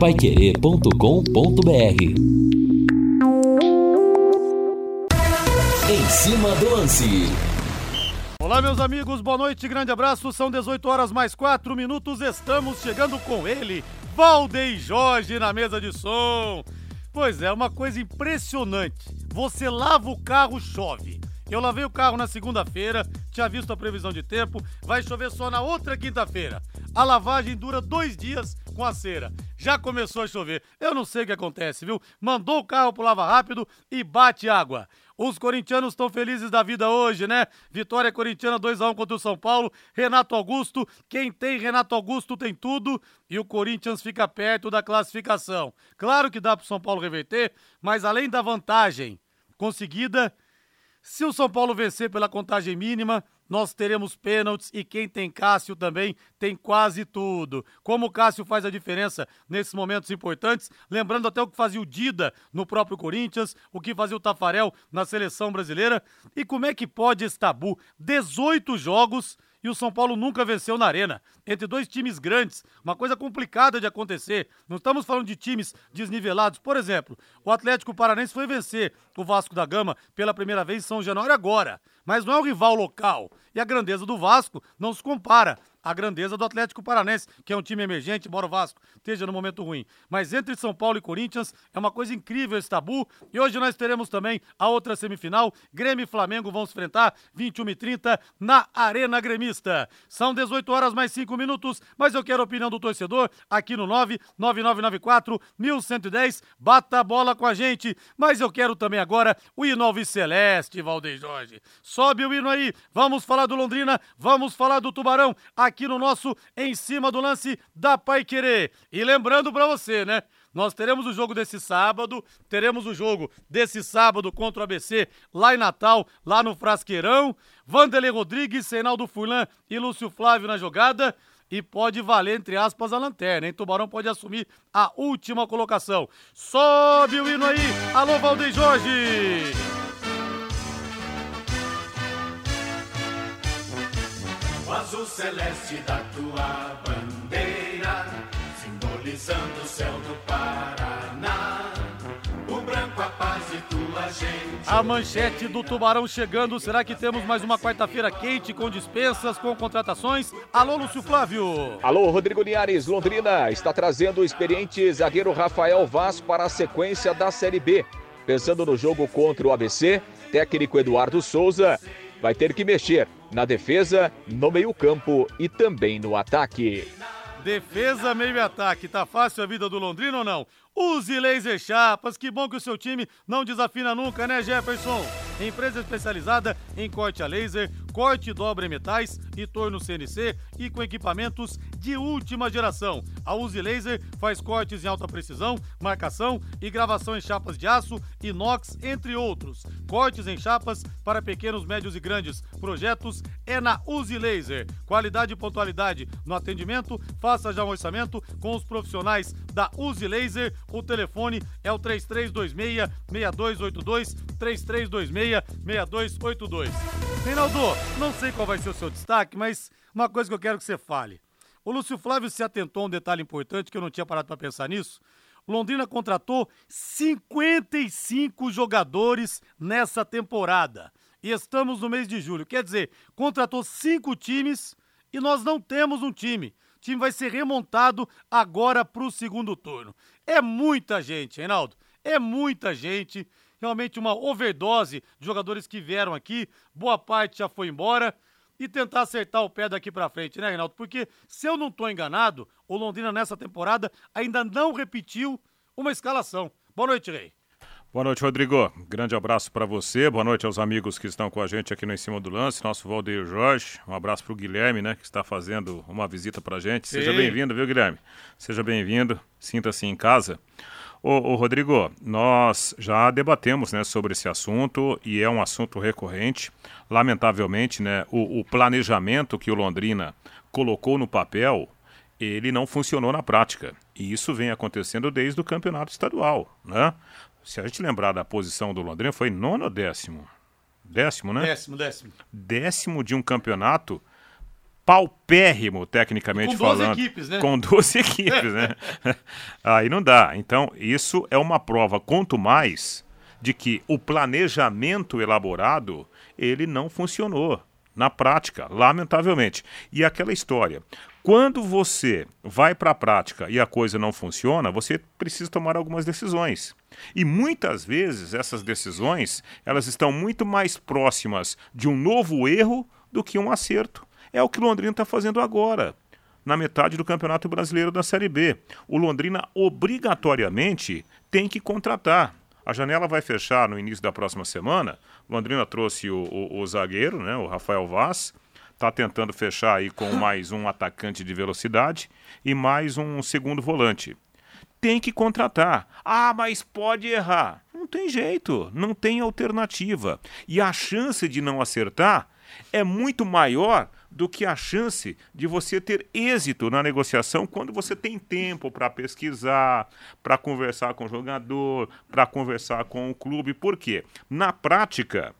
paiquerê.com.br Em cima do lance. Olá, meus amigos, boa noite, grande abraço. São 18 horas mais 4 minutos. Estamos chegando com ele, Valdei Jorge, na mesa de som. Pois é, uma coisa impressionante. Você lava o carro, chove. Eu lavei o carro na segunda-feira, tinha visto a previsão de tempo, vai chover só na outra quinta-feira. A lavagem dura dois dias com a cera. Já começou a chover. Eu não sei o que acontece, viu? Mandou o carro pro lava rápido e bate água. Os corintianos estão felizes da vida hoje, né? Vitória corintiana 2 a 1 contra o São Paulo. Renato Augusto, quem tem Renato Augusto tem tudo e o Corinthians fica perto da classificação. Claro que dá pro São Paulo reverter, mas além da vantagem conseguida, se o São Paulo vencer pela contagem mínima, nós teremos pênaltis e quem tem Cássio também tem quase tudo. Como o Cássio faz a diferença nesses momentos importantes, lembrando até o que fazia o Dida no próprio Corinthians, o que fazia o Tafarel na seleção brasileira. E como é que pode esse tabu? 18 jogos e o São Paulo nunca venceu na Arena. Entre dois times grandes, uma coisa complicada de acontecer. Não estamos falando de times desnivelados. Por exemplo, o Atlético Paranense foi vencer o Vasco da Gama pela primeira vez em São Januário agora. Mas não é um rival local. E a grandeza do Vasco não se compara a grandeza do Atlético Paranense, que é um time emergente, embora o Vasco esteja no momento ruim. Mas entre São Paulo e Corinthians é uma coisa incrível esse tabu. E hoje nós teremos também a outra semifinal. Grêmio e Flamengo vão se enfrentar 21 e 30 na Arena Gremista. São 18 horas mais 5 minutos, mas eu quero a opinião do torcedor aqui no 99994 1110. Bata a bola com a gente. Mas eu quero também agora o hino Alves Celeste, Valdeir Jorge. Sobe o hino aí. Vamos falar do Londrina, vamos falar do Tubarão. Aqui no nosso Em Cima do Lance da Pai Querer. E lembrando para você, né? Nós teremos o jogo desse sábado, teremos o jogo desse sábado contra o ABC lá em Natal, lá no Frasqueirão. Vanderlei Rodrigues, Reinaldo Furlan e Lúcio Flávio na jogada. E pode valer, entre aspas, a lanterna, hein? Tubarão pode assumir a última colocação. Sobe o hino aí! Alô, Valdeir Jorge! Azul celeste da tua bandeira, simbolizando o céu do Paraná. O branco a paz e tua gente. A manchete do Tubarão chegando. Será que temos mais uma quarta-feira quente com dispensas, com contratações? Alô, Lúcio Flávio. Alô, Rodrigo Linhares. Londrina está trazendo o experiente zagueiro Rafael Vaz para a sequência da Série B. Pensando no jogo contra o ABC, técnico Eduardo Souza vai ter que mexer na defesa, no meio-campo e também no ataque. Defesa, meio ataque. Tá fácil a vida do Londrina ou não? Use laser chapas. Que bom que o seu time não desafina nunca, né, Jefferson? Empresa especializada em corte a laser, corte e dobra em metais e torno CNC e com equipamentos de última geração. A Uzi Laser faz cortes em alta precisão, marcação e gravação em chapas de aço, inox, entre outros. Cortes em chapas para pequenos, médios e grandes projetos é na Uzi Laser. Qualidade e pontualidade no atendimento. Faça já um orçamento com os profissionais da Uzi Laser. O telefone é o 3326 6282 3326 6282. Reinaldo, não sei qual vai ser o seu destaque, mas uma coisa que eu quero que você fale. O Lúcio Flávio se atentou a um detalhe importante que eu não tinha parado para pensar nisso. Londrina contratou 55 jogadores nessa temporada. E estamos no mês de julho. Quer dizer, contratou cinco times e nós não temos um time. O time vai ser remontado agora para o segundo turno. É muita gente, Reinaldo. É muita gente. Realmente uma overdose de jogadores que vieram aqui. Boa parte já foi embora e tentar acertar o pé daqui para frente, né, Reinaldo? Porque se eu não estou enganado, o Londrina nessa temporada ainda não repetiu uma escalação. Boa noite, Rei. Boa noite, Rodrigo. Grande abraço para você. Boa noite aos amigos que estão com a gente aqui no Em Cima do Lance. Nosso Valdeir Jorge. Um abraço para o Guilherme, né, que está fazendo uma visita para a gente. Seja bem-vindo, viu, Guilherme? Seja bem-vindo. Sinta-se em casa. Ô, ô, Rodrigo, nós já debatemos né, sobre esse assunto e é um assunto recorrente. Lamentavelmente, né, o, o planejamento que o Londrina colocou no papel, ele não funcionou na prática. E isso vem acontecendo desde o campeonato estadual. Né? Se a gente lembrar da posição do Londrina, foi nono ou décimo? Décimo, né? Décimo, décimo. Décimo de um campeonato paupérrimo, tecnicamente com 12 falando. equipes, né? Com 12 equipes, né? Aí não dá. Então, isso é uma prova, quanto mais, de que o planejamento elaborado, ele não funcionou na prática, lamentavelmente. E aquela história, quando você vai para a prática e a coisa não funciona, você precisa tomar algumas decisões. E muitas vezes essas decisões, elas estão muito mais próximas de um novo erro do que um acerto. É o que o Londrina está fazendo agora, na metade do Campeonato Brasileiro da Série B. O Londrina obrigatoriamente tem que contratar. A janela vai fechar no início da próxima semana. Londrina trouxe o, o, o zagueiro, né, o Rafael Vaz. Está tentando fechar aí com mais um atacante de velocidade e mais um segundo volante. Tem que contratar. Ah, mas pode errar. Não tem jeito, não tem alternativa. E a chance de não acertar é muito maior do que a chance de você ter êxito na negociação quando você tem tempo para pesquisar, para conversar com o jogador, para conversar com o clube. Por quê? Na prática,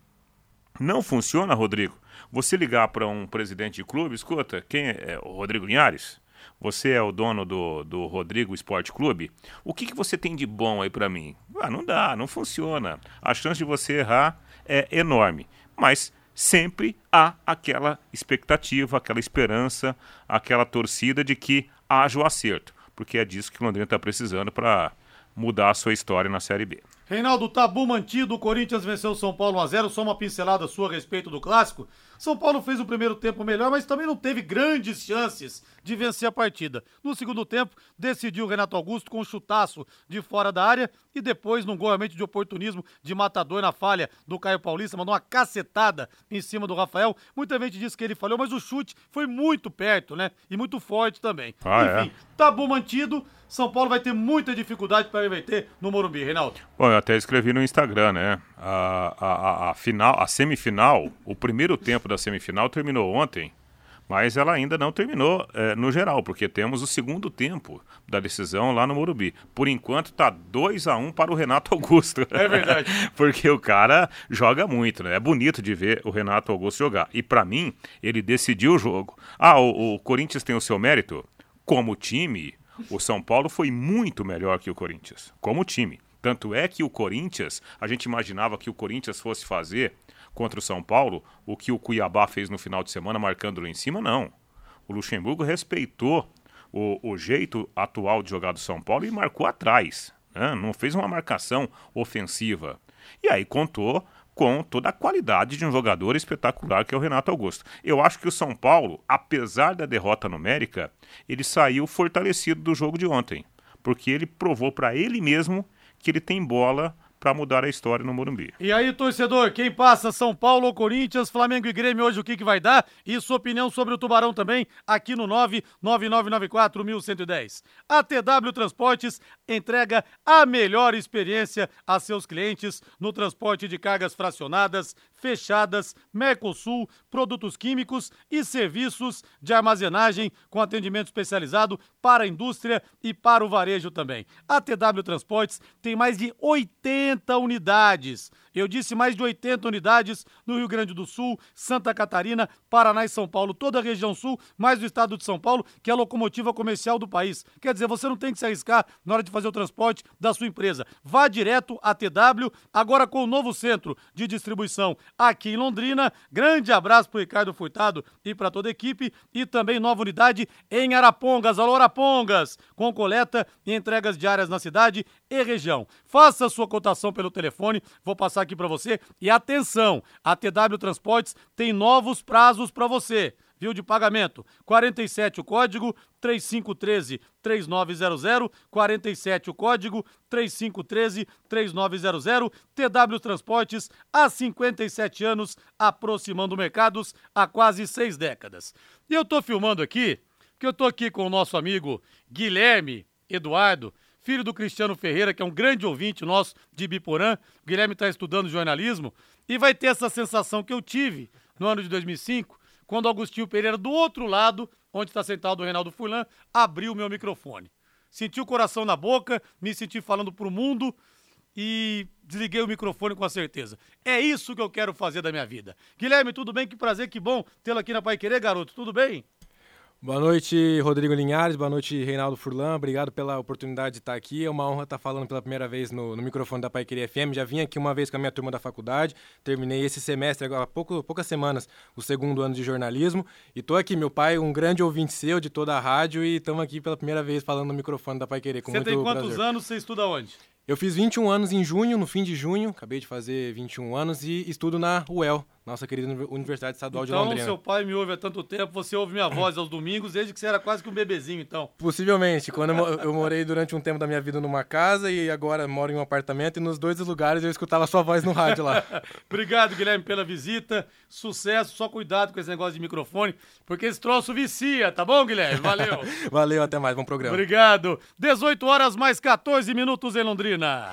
não funciona, Rodrigo. Você ligar para um presidente de clube, escuta, quem é, é o Rodrigo Linhares? Você é o dono do, do Rodrigo Esporte Clube? O que, que você tem de bom aí para mim? Ah, não dá, não funciona. A chance de você errar é enorme. Mas sempre há aquela expectativa, aquela esperança, aquela torcida de que haja o acerto, porque é disso que o Londrina está precisando para mudar a sua história na Série B. Reinaldo, tabu mantido, o Corinthians venceu o São Paulo 1x0, só uma pincelada sua a respeito do clássico. São Paulo fez o primeiro tempo melhor, mas também não teve grandes chances de vencer a partida. No segundo tempo, decidiu o Renato Augusto com um chutaço de fora da área e depois, num gol realmente de oportunismo de matador na falha do Caio Paulista, mandou uma cacetada em cima do Rafael. Muita gente disse que ele falhou, mas o chute foi muito perto, né? E muito forte também. Ah, Enfim, é? tabu mantido. São Paulo vai ter muita dificuldade para reverter no Morumbi, Reinaldo. Bom, eu até escrevi no Instagram, né? A, a, a, final, a semifinal, o primeiro tempo da semifinal terminou ontem, mas ela ainda não terminou é, no geral, porque temos o segundo tempo da decisão lá no Morumbi. Por enquanto tá 2 a 1 um para o Renato Augusto. É verdade. porque o cara joga muito, né? É bonito de ver o Renato Augusto jogar. E para mim, ele decidiu o jogo. Ah, o, o Corinthians tem o seu mérito como time o São Paulo foi muito melhor que o Corinthians, como time. Tanto é que o Corinthians, a gente imaginava que o Corinthians fosse fazer contra o São Paulo o que o Cuiabá fez no final de semana, marcando lá em cima, não. O Luxemburgo respeitou o, o jeito atual de jogar do São Paulo e marcou atrás. Né? Não fez uma marcação ofensiva. E aí contou com toda a qualidade de um jogador espetacular que é o Renato Augusto. Eu acho que o São Paulo, apesar da derrota numérica, ele saiu fortalecido do jogo de ontem, porque ele provou para ele mesmo que ele tem bola para mudar a história no Morumbi. E aí, torcedor, quem passa São Paulo ou Corinthians, Flamengo e Grêmio hoje o que, que vai dar? E sua opinião sobre o Tubarão também aqui no 999941110. A TW Transportes entrega a melhor experiência a seus clientes no transporte de cargas fracionadas, fechadas, Mercosul, produtos químicos e serviços de armazenagem com atendimento especializado para a indústria e para o varejo também. A TW Transportes tem mais de 80 unidades. Eu disse mais de 80 unidades no Rio Grande do Sul, Santa Catarina, Paraná e São Paulo, toda a região sul, mais o estado de São Paulo, que é a locomotiva comercial do país. Quer dizer, você não tem que se arriscar na hora de fazer o transporte da sua empresa. Vá direto à TW, agora com o novo centro de distribuição aqui em Londrina. Grande abraço para o Ricardo Furtado e para toda a equipe. E também nova unidade em Arapongas. Alô, Arapongas! Com coleta e entregas diárias na cidade e região. Faça sua cotação pelo telefone, vou passar aqui para você. E atenção, a TW Transportes tem novos prazos para você. Viu de pagamento? 47 o código 3513 3900 47 o código 3513 3900 TW Transportes há 57 anos aproximando mercados há quase seis décadas. E eu tô filmando aqui, que eu tô aqui com o nosso amigo Guilherme Eduardo, filho do Cristiano Ferreira, que é um grande ouvinte nosso de Biporã. O Guilherme está estudando jornalismo e vai ter essa sensação que eu tive no ano de 2005 quando Agostinho Pereira, do outro lado, onde está sentado o Reinaldo Furlan, abriu o meu microfone. Senti o coração na boca, me senti falando para o mundo e desliguei o microfone com a certeza. É isso que eu quero fazer da minha vida. Guilherme, tudo bem? Que prazer, que bom tê-lo aqui na Pai Querer, garoto. Tudo bem? Boa noite, Rodrigo Linhares. Boa noite, Reinaldo Furlan. Obrigado pela oportunidade de estar aqui. É uma honra estar falando pela primeira vez no, no microfone da Paiqueria FM. Já vim aqui uma vez com a minha turma da faculdade. Terminei esse semestre, agora há pouco, poucas semanas, o segundo ano de jornalismo. E estou aqui, meu pai, um grande ouvinte seu de toda a rádio. E estamos aqui pela primeira vez falando no microfone da Paiqueria. Você tem quantos prazer. anos? Você estuda onde? Eu fiz 21 anos em junho, no fim de junho. Acabei de fazer 21 anos e estudo na UEL, nossa querida Universidade Estadual então, de Londrina. Então, seu pai me ouve há tanto tempo, você ouve minha voz aos domingos, desde que você era quase que um bebezinho, então. Possivelmente. Quando eu, eu, morei durante um tempo da minha vida numa casa e agora moro em um apartamento e nos dois lugares eu escutava sua voz no rádio lá. Obrigado, Guilherme, pela visita. Sucesso, só cuidado com esse negócio de microfone, porque esse troço vicia, tá bom, Guilherme? Valeu. Valeu, até mais, bom programa. Obrigado. 18 horas mais 14 minutos em Londrina.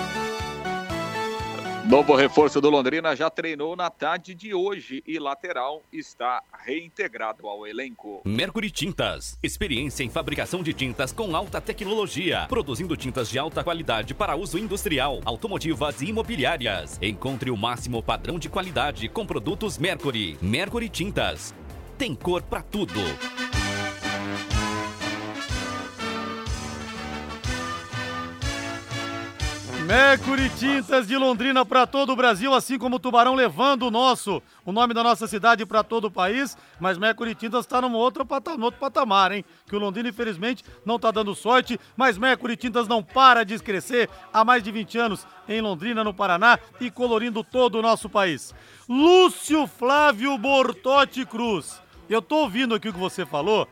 Novo reforço do Londrina já treinou na tarde de hoje e lateral está reintegrado ao elenco. Mercury Tintas, experiência em fabricação de tintas com alta tecnologia, produzindo tintas de alta qualidade para uso industrial, automotivas e imobiliárias. Encontre o máximo padrão de qualidade com produtos Mercury. Mercury Tintas. Tem cor para tudo. Mercury Tintas de Londrina para todo o Brasil, assim como o Tubarão levando o nosso, o nome da nossa cidade para todo o país. Mas Mercury Tintas está num outro, num outro patamar, hein? Que o Londrina, infelizmente, não está dando sorte. Mas Mercury Tintas não para de crescer há mais de 20 anos em Londrina, no Paraná e colorindo todo o nosso país. Lúcio Flávio Bortotti Cruz. Eu tô ouvindo aqui o que você falou.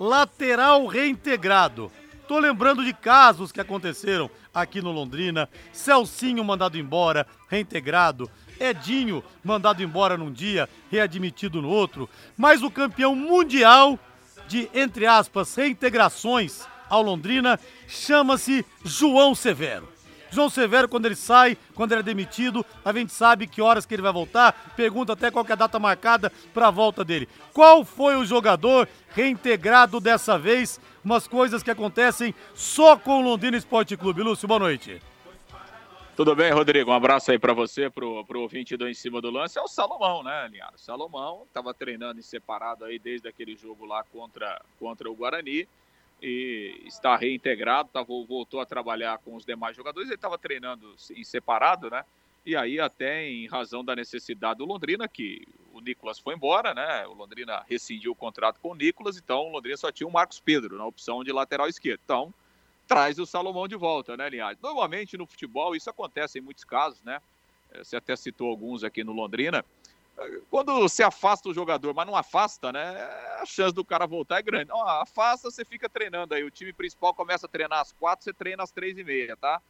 Lateral reintegrado. Tô lembrando de casos que aconteceram aqui no Londrina. Celcinho mandado embora, reintegrado. Edinho mandado embora num dia, readmitido no outro. Mas o campeão mundial de, entre aspas, reintegrações ao Londrina chama-se João Severo. João Severo, quando ele sai, quando ele é demitido, a gente sabe que horas que ele vai voltar, pergunta até qual é a data marcada para a volta dele. Qual foi o jogador reintegrado dessa vez? Umas coisas que acontecem só com o Londrina Esporte Clube. Lúcio, boa noite. Tudo bem, Rodrigo? Um abraço aí para você, pro, pro ouvinte do Em Cima do Lance. É o Salomão, né, Linhares? Salomão estava treinando em separado aí desde aquele jogo lá contra, contra o Guarani e está reintegrado, tá, voltou a trabalhar com os demais jogadores. Ele estava treinando em separado, né? E aí, até em razão da necessidade do Londrina, que o Nicolas foi embora, né? O Londrina rescindiu o contrato com o Nicolas, então o Londrina só tinha o Marcos Pedro na opção de lateral esquerdo. Então, traz o Salomão de volta, né, Linhares? Normalmente no futebol isso acontece em muitos casos, né? Eh, você até citou alguns aqui no Londrina quando você afasta o jogador, mas não afasta, né? A chance do cara voltar é grande. Então, afasta, você fica treinando aí. O time principal começa a treinar às quatro, você treina às três e meia, tá?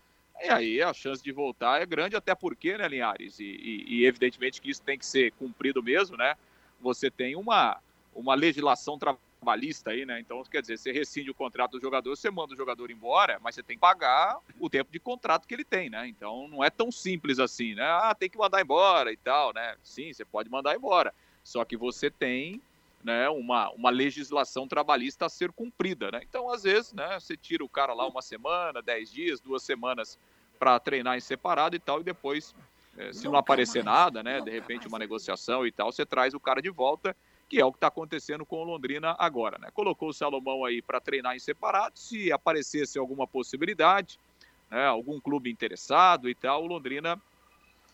E aí a chance de voltar é grande, até porque, né, Linhares? E, e, e evidentemente que isso tem que ser cumprido mesmo, né? Você tem uma, uma legislação trabalhista aí, né? Então, quer dizer, você rescinde o contrato do jogador, você manda o jogador embora, mas você tem que pagar o tempo de contrato que ele tem, né? Então, não é tão simples assim, né? Ah, tem que mandar embora e tal, né? Sim, você pode mandar embora. Só que você tem né, uma, uma legislação trabalhista a ser cumprida, né? Então, às vezes, né, você tira o cara lá uma semana, dez dias, duas semanas para treinar em separado e tal, e depois, eh, se não aparecer nada, né, de repente uma negociação e tal, você traz o cara de volta que é o que está acontecendo com o Londrina agora. Né? Colocou o Salomão aí para treinar em separado, se aparecesse alguma possibilidade, né, algum clube interessado e tal, o Londrina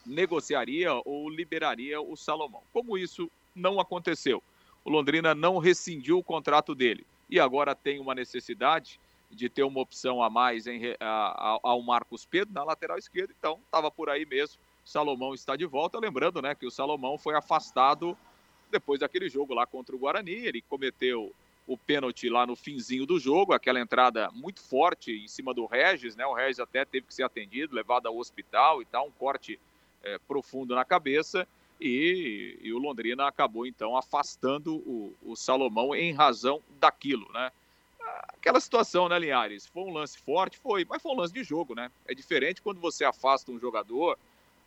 negociaria ou liberaria o Salomão. Como isso não aconteceu, o Londrina não rescindiu o contrato dele e agora tem uma necessidade de ter uma opção a mais em, a, a, ao Marcos Pedro na lateral esquerda, então estava por aí mesmo. Salomão está de volta, lembrando, né, que o Salomão foi afastado depois daquele jogo lá contra o Guarani, ele cometeu o pênalti lá no finzinho do jogo, aquela entrada muito forte em cima do Regis, né? O Regis até teve que ser atendido, levado ao hospital e tal, um corte é, profundo na cabeça. E, e, o Londrina acabou então afastando o, o, Salomão em razão daquilo, né? Aquela situação, né, Linhares? Foi um lance forte, foi, mas foi um lance de jogo, né? É diferente quando você afasta um jogador,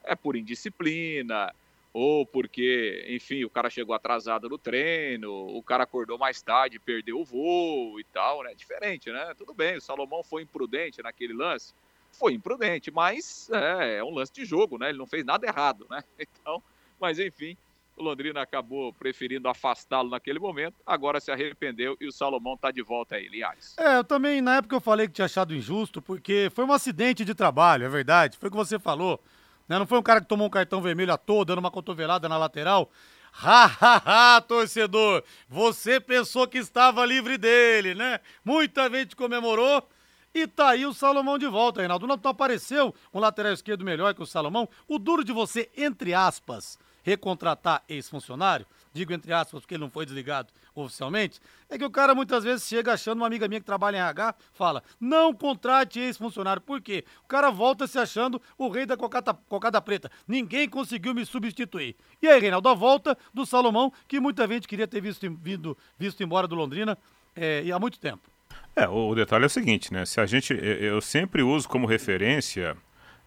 é por indisciplina, ou porque, enfim, o cara chegou atrasado no treino, o cara acordou mais tarde, perdeu o voo e tal, né? Diferente, né? Tudo bem, o Salomão foi imprudente naquele lance, foi imprudente, mas é, é um lance de jogo, né? Ele não fez nada errado, né? Então, mas enfim, o Londrina acabou preferindo afastá-lo naquele momento, agora se arrependeu e o Salomão está de volta aí, Linhares. É, eu também, na época eu falei que tinha achado injusto, porque foi um acidente de trabalho, é verdade, foi o que você falou. Né? Não foi um cara que tomou um cartão vermelho à toa, dando uma cotovelada na lateral. Ha, ha, ha, torcedor! Você pensou que estava livre dele, né? Muita gente comemorou. E tá aí o Salomão de volta, Reinaldo. Não apareceu um lateral esquerdo melhor que o Salomão. O duro de você, entre aspas, recontratar ex-funcionário, digo entre aspas porque ele não foi desligado oficialmente, é que o cara muitas vezes chega achando, uma amiga minha que trabalha em RH, fala, não contrate ex-funcionário. Por quê? O cara volta se achando o rei da cocada, cocada preta. Ninguém conseguiu me substituir. E aí, Reinaldo, a volta do Salomão, que muita gente queria ter visto, vindo, visto embora do Londrina é, há muito tempo. É, o detalhe é o seguinte, né? Se a gente. Eu sempre uso como referência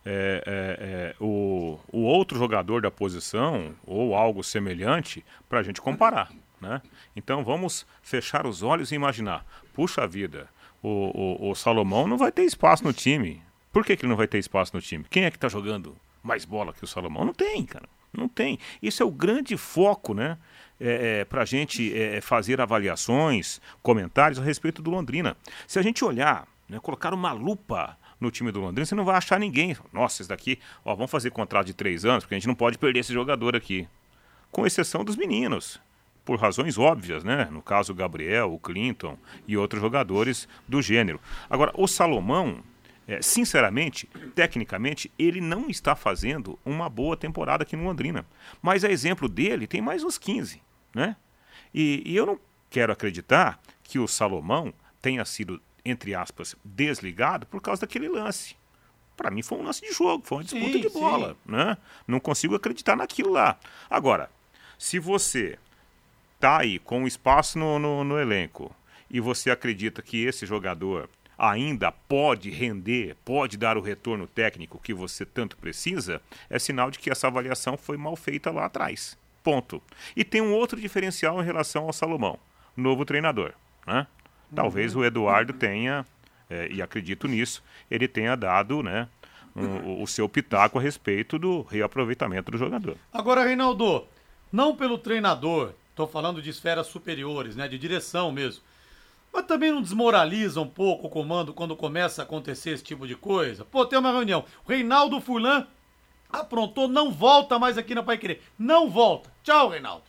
é, é, é, o, o outro jogador da posição ou algo semelhante para a gente comparar. Né? Então vamos fechar os olhos e imaginar: puxa vida, o, o, o Salomão não vai ter espaço no time. Por que, que ele não vai ter espaço no time? Quem é que está jogando mais bola que o Salomão? Não tem, cara. Não tem. Isso é o grande foco, né? É, é, para a gente é, fazer avaliações, comentários a respeito do Londrina. Se a gente olhar, né, colocar uma lupa no time do Londrina, você não vai achar ninguém. Nossa, esse daqui, ó, vamos fazer contrato de três anos, porque a gente não pode perder esse jogador aqui. Com exceção dos meninos. Por razões óbvias, né? No caso, o Gabriel, o Clinton e outros jogadores do gênero. Agora, o Salomão, é, sinceramente, tecnicamente, ele não está fazendo uma boa temporada aqui no Londrina. Mas a exemplo dele, tem mais uns 15, né? E, e eu não quero acreditar que o Salomão tenha sido entre aspas, desligado por causa daquele lance. Para mim foi um lance de jogo, foi uma disputa sim, de bola, sim. né? Não consigo acreditar naquilo lá. Agora, se você tá aí com espaço no, no, no elenco e você acredita que esse jogador ainda pode render, pode dar o retorno técnico que você tanto precisa, é sinal de que essa avaliação foi mal feita lá atrás. Ponto. E tem um outro diferencial em relação ao Salomão, novo treinador. Né? Talvez o Eduardo tenha, é, e acredito nisso, ele tenha dado né, um, o seu pitaco a respeito do reaproveitamento do jogador. Agora, Reinaldo, não pelo treinador, estou falando de esferas superiores, né, de direção mesmo. Mas também não desmoraliza um pouco o comando quando começa a acontecer esse tipo de coisa? Pô, tem uma reunião. Reinaldo Furlan aprontou, não volta mais aqui na Pai Querer. Não volta. Tchau, Reinaldo.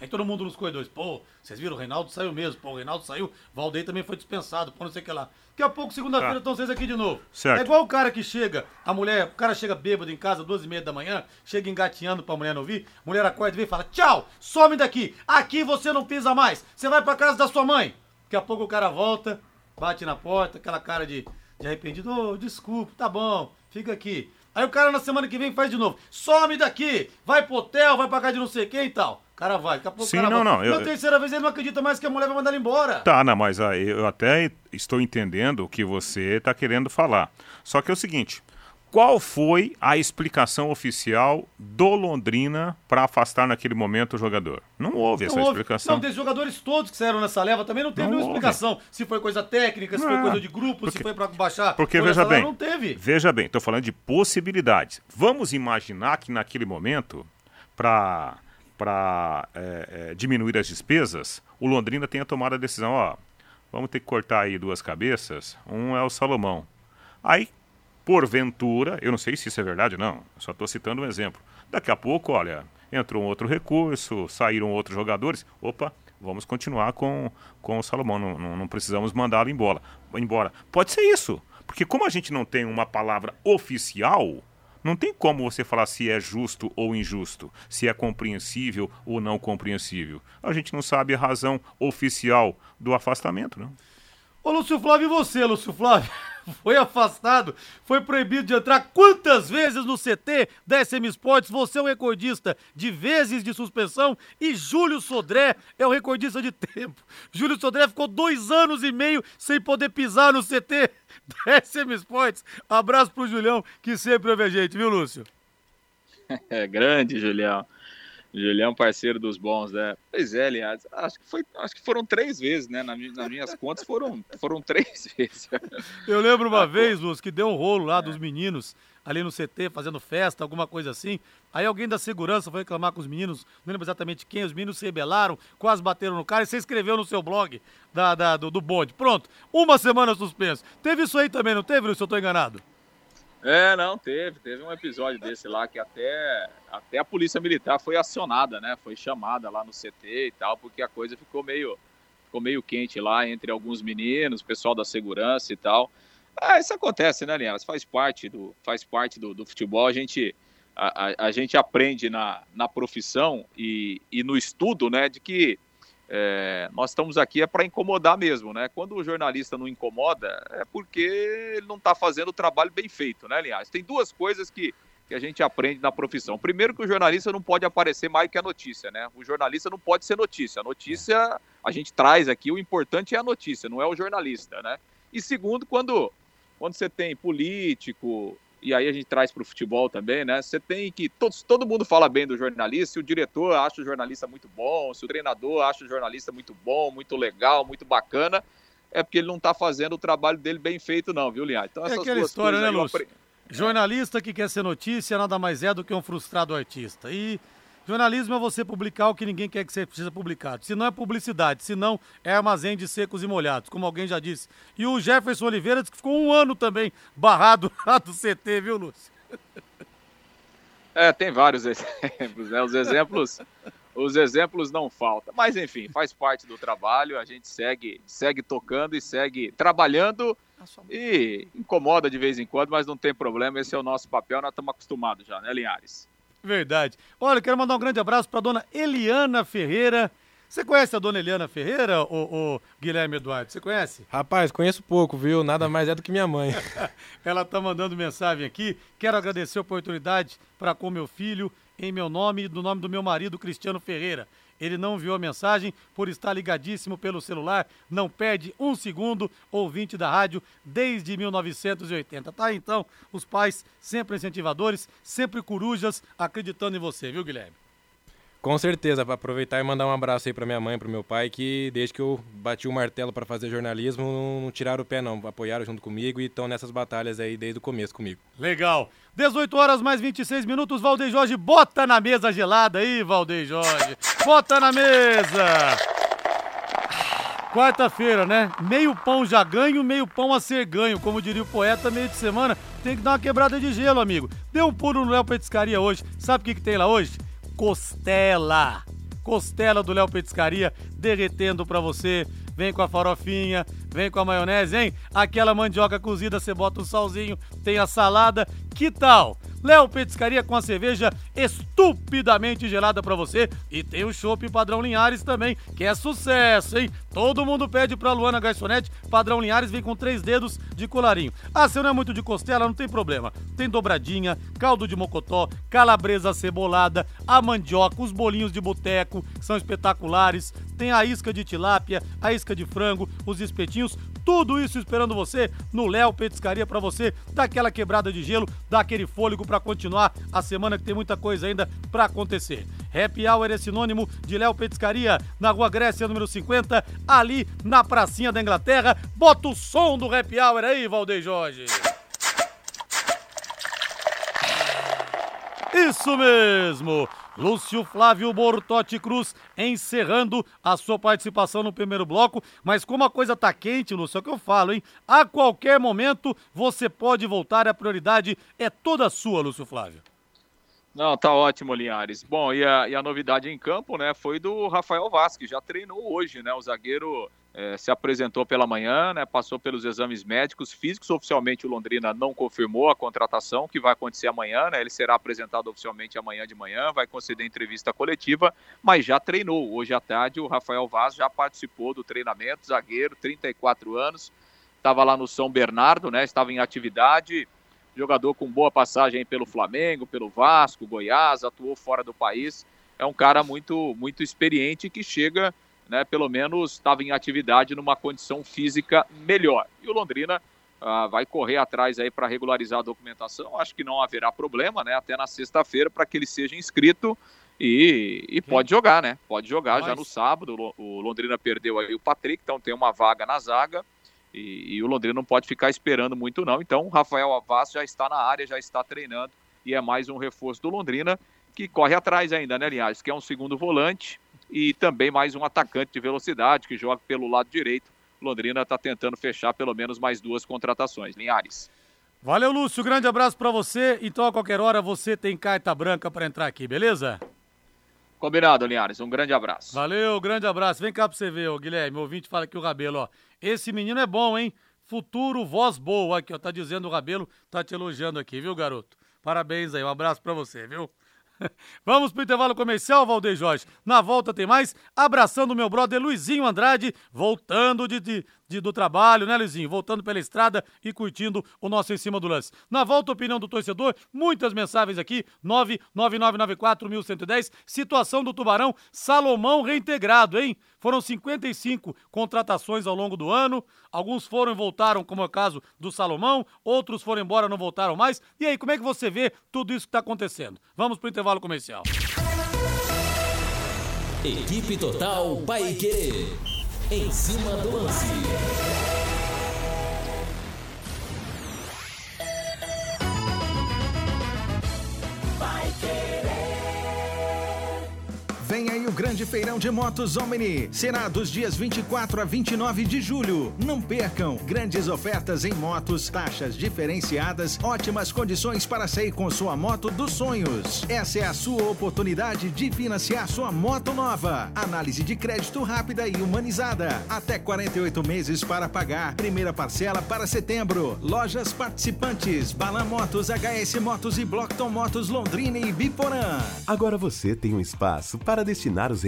Aí todo mundo nos corredores, pô, vocês viram, o Reinaldo saiu mesmo, pô, o Reinaldo saiu, Valdeir também foi dispensado, pô, não sei o que lá. Daqui a pouco, segunda-feira, estão tá. vocês aqui de novo. Certo. É igual o cara que chega, a mulher, o cara chega bêbado em casa, duas e meia da manhã, chega engatinhando pra mulher não ouvir, mulher acorda e vem e fala, tchau, some daqui, aqui você não pisa mais, você vai pra casa da sua mãe. Daqui a pouco o cara volta, bate na porta, aquela cara de, de arrependido, ô, oh, desculpa, tá bom, fica aqui. Aí o cara na semana que vem faz de novo, some daqui, vai pro hotel, vai pra casa de não sei quem e tal cara vai, daqui a pouco Sim, não, vai. não. Na terceira vez ele não acredita mais que a mulher vai mandar ele embora. Tá, não, mas aí eu até estou entendendo o que você está querendo falar. Só que é o seguinte. Qual foi a explicação oficial do Londrina para afastar naquele momento o jogador? Não houve não essa houve. explicação. Não, tem jogadores todos que saíram nessa leva também não teve não nenhuma houve. explicação. Se foi coisa técnica, se foi coisa de grupo, porque, se foi para baixar. Porque veja bem, não teve. Veja bem, estou falando de possibilidades. Vamos imaginar que naquele momento, para para é, é, diminuir as despesas, o Londrina tenha tomado a decisão, ó, vamos ter que cortar aí duas cabeças, um é o Salomão. Aí, porventura, eu não sei se isso é verdade ou não, só estou citando um exemplo. Daqui a pouco, olha, entrou um outro recurso, saíram outros jogadores, opa, vamos continuar com, com o Salomão, não, não, não precisamos mandá-lo embora. embora. Pode ser isso, porque como a gente não tem uma palavra oficial, não tem como você falar se é justo ou injusto, se é compreensível ou não compreensível. A gente não sabe a razão oficial do afastamento, não. Ô Lúcio Flávio, e você, Lúcio Flávio? Foi afastado, foi proibido de entrar quantas vezes no CT da SM Sports? Você é o recordista de vezes de suspensão e Júlio Sodré é o recordista de tempo. Júlio Sodré ficou dois anos e meio sem poder pisar no CT da SM Sports. Abraço pro Julião, que sempre a gente, viu, Lúcio? É grande, Julião. Julião, parceiro dos bons, né? Pois é, aliás, acho que, foi, acho que foram três vezes, né? Nas, nas minhas contas foram, foram três vezes. Eu lembro uma ah, vez, Luz, que deu um rolo lá dos meninos ali no CT fazendo festa, alguma coisa assim. Aí alguém da segurança foi reclamar com os meninos, não lembro exatamente quem, os meninos se rebelaram, quase bateram no cara e você escreveu no seu blog da, da do, do bonde. Pronto, uma semana suspenso. Teve isso aí também, não teve, Luz, se eu tô enganado? É, não, teve. Teve um episódio desse lá que até, até a polícia militar foi acionada, né? Foi chamada lá no CT e tal, porque a coisa ficou meio, ficou meio quente lá entre alguns meninos, pessoal da segurança e tal. Ah, isso acontece, né, Linhares? Faz parte do, faz parte do, do futebol. A gente, a, a, a, gente aprende na, na profissão e, e no estudo, né, de que é, nós estamos aqui é para incomodar mesmo, né? Quando o jornalista não incomoda, é porque ele não está fazendo o trabalho bem feito, né, Linhares? Tem duas coisas que, que a gente aprende na profissão. Primeiro, que o jornalista não pode aparecer mais que a notícia, né? O jornalista não pode ser notícia. A notícia a gente traz aqui, o importante é a notícia, não é o jornalista, né? E segundo, quando, quando você tem político, e aí a gente traz para o futebol também, né? Você tem que. Todos, todo mundo fala bem do jornalista, se o diretor acha o jornalista muito bom, se o treinador acha o jornalista muito bom, muito legal, muito bacana, é porque ele não está fazendo o trabalho dele bem feito, não, viu, Linhares? Então, é é aquela história, né, Lúcio? Jornalista que quer ser notícia nada mais é do que um frustrado artista. E Jornalismo é você publicar o que ninguém quer que seja publicado. Se não é publicidade, se não é armazém de secos e molhados, como alguém já disse. E o Jefferson Oliveira disse que ficou um ano também barrado lá do CT, viu, Lúcio? É, tem vários exemplos, né? Os exemplos, os exemplos não faltam. Mas enfim, faz parte do trabalho, a gente segue, segue tocando e segue trabalhando e incomoda de vez em quando, mas não tem problema, esse é o nosso papel, nós estamos acostumados já, né, Linhares? Verdade. Olha, quero mandar um grande abraço para dona Eliana Ferreira. Você conhece a dona Eliana Ferreira, o, Guilherme Eduardo? Você conhece? Rapaz, conheço pouco, viu? Nada mais é do que minha mãe. Ela tá mandando mensagem aqui. Quero agradecer a oportunidade para com meu filho, em meu nome e do nome do meu marido, Cristiano Ferreira. Ele não viu a mensagem por estar ligadíssimo pelo celular, não perde um segundo, ouvinte da rádio desde 1980. Tá então, os pais sempre incentivadores, sempre corujas, acreditando em você, viu, Guilherme? Com certeza, aproveitar e mandar um abraço aí para minha mãe, para meu pai, que desde que eu bati o martelo para fazer jornalismo, não tiraram o pé não, apoiaram junto comigo e estão nessas batalhas aí desde o começo comigo. Legal. 18 horas mais 26 minutos, Valdeir Jorge, bota na mesa gelada aí, Valdeir Jorge. Bota na mesa. Quarta-feira, né? Meio pão já ganho, meio pão a ser ganho. Como diria o poeta, meio de semana tem que dar uma quebrada de gelo, amigo. Deu um pulo no Léo Petiscaria hoje. Sabe o que, que tem lá hoje? Costela. Costela do Léo Petiscaria derretendo para você. Vem com a farofinha, vem com a maionese, hein? Aquela mandioca cozida, você bota um salzinho, tem a salada. Que tal? Léo Petiscaria com a cerveja estupidamente gelada para você e tem o chopp padrão Linhares também, que é sucesso, hein? Todo mundo pede pra Luana Garçonete, padrão Linhares vem com três dedos de colarinho. Ah, se não é muito de costela, não tem problema. Tem dobradinha, caldo de mocotó, calabresa cebolada, a mandioca, os bolinhos de boteco, que são espetaculares. Tem a isca de tilápia, a isca de frango, os espetinhos, tudo isso esperando você no Léo Petiscaria para você dar aquela quebrada de gelo, dar aquele fôlego para continuar a semana que tem muita coisa ainda para acontecer. Happy Hour é sinônimo de Léo Petiscaria, na Rua Grécia, número 50, ali na pracinha da Inglaterra. Bota o som do Happy Hour aí, Valdeir Jorge. Isso mesmo! Lúcio Flávio Bortotti Cruz encerrando a sua participação no primeiro bloco. Mas como a coisa tá quente, Lúcio, é o que eu falo, hein? A qualquer momento você pode voltar, a prioridade é toda sua, Lúcio Flávio. Não, tá ótimo, Linhares. Bom, e a, e a novidade em campo, né, foi do Rafael Vasque, já treinou hoje, né, o zagueiro é, se apresentou pela manhã, né, passou pelos exames médicos, físicos, oficialmente o Londrina não confirmou a contratação, que vai acontecer amanhã, né, ele será apresentado oficialmente amanhã de manhã, vai conceder entrevista coletiva, mas já treinou. Hoje à tarde o Rafael Vaz já participou do treinamento, zagueiro, 34 anos, estava lá no São Bernardo, né, estava em atividade, jogador com boa passagem pelo Flamengo, pelo Vasco, Goiás, atuou fora do país. É um cara muito, muito experiente que chega, né, pelo menos estava em atividade numa condição física melhor. E o Londrina ah, vai correr atrás aí para regularizar a documentação. Acho que não haverá problema, né, até na sexta-feira para que ele seja inscrito E, e pode jogar, né? Pode jogar já no sábado. O Londrina perdeu aí o Patrick, então tem uma vaga na zaga. E, e, o Londrina não pode ficar esperando muito, não. Então, o Rafael Avaz já está na área, já está treinando. E é mais um reforço do Londrina, que corre atrás ainda, né, Linhares? Que é um segundo volante e também mais um atacante de velocidade que joga pelo lado direito. Londrina está tentando fechar pelo menos mais duas contratações. Linhares. Valeu, Lúcio. Grande abraço para você. Então, a qualquer hora, você tem carta branca para entrar aqui, beleza? Combinado, Linhares. Um grande abraço. Valeu, grande abraço. Vem cá pra você ver, ô, Guilherme. O ouvinte fala aqui o Rabelo, ó. Esse menino é bom, hein? Futuro voz boa aqui, ó. Tá dizendo o Rabelo, tá te elogiando aqui, viu, garoto? Parabéns aí, um abraço para você, viu? Vamos pro intervalo comercial, Valdeir Jorge. Na volta tem mais. Abraçando meu brother Luizinho Andrade, voltando de, de, de, do trabalho, né, Luizinho? Voltando pela estrada e curtindo o nosso Em Cima do Lance. Na volta, opinião do torcedor, muitas mensagens aqui, 99994-1110. Situação do Tubarão, Salomão reintegrado, hein? Foram 55 contratações ao longo do ano. Alguns foram e voltaram, como é o caso do Salomão. Outros foram embora, não voltaram mais. E aí, como é que você vê tudo isso que está acontecendo? Vamos pro intervalo comercial. Equipe Total Paique. Em cima do lance. Grande feirão de motos Omni. Será dos dias 24 a 29 de julho. Não percam. Grandes ofertas em motos, taxas diferenciadas, ótimas condições para sair com sua moto dos sonhos. Essa é a sua oportunidade de financiar sua moto nova. Análise de crédito rápida e humanizada. Até 48 meses para pagar. Primeira parcela para setembro. Lojas participantes: Balan Motos, HS Motos e Blockton Motos Londrina e Biporã. Agora você tem um espaço para destinar os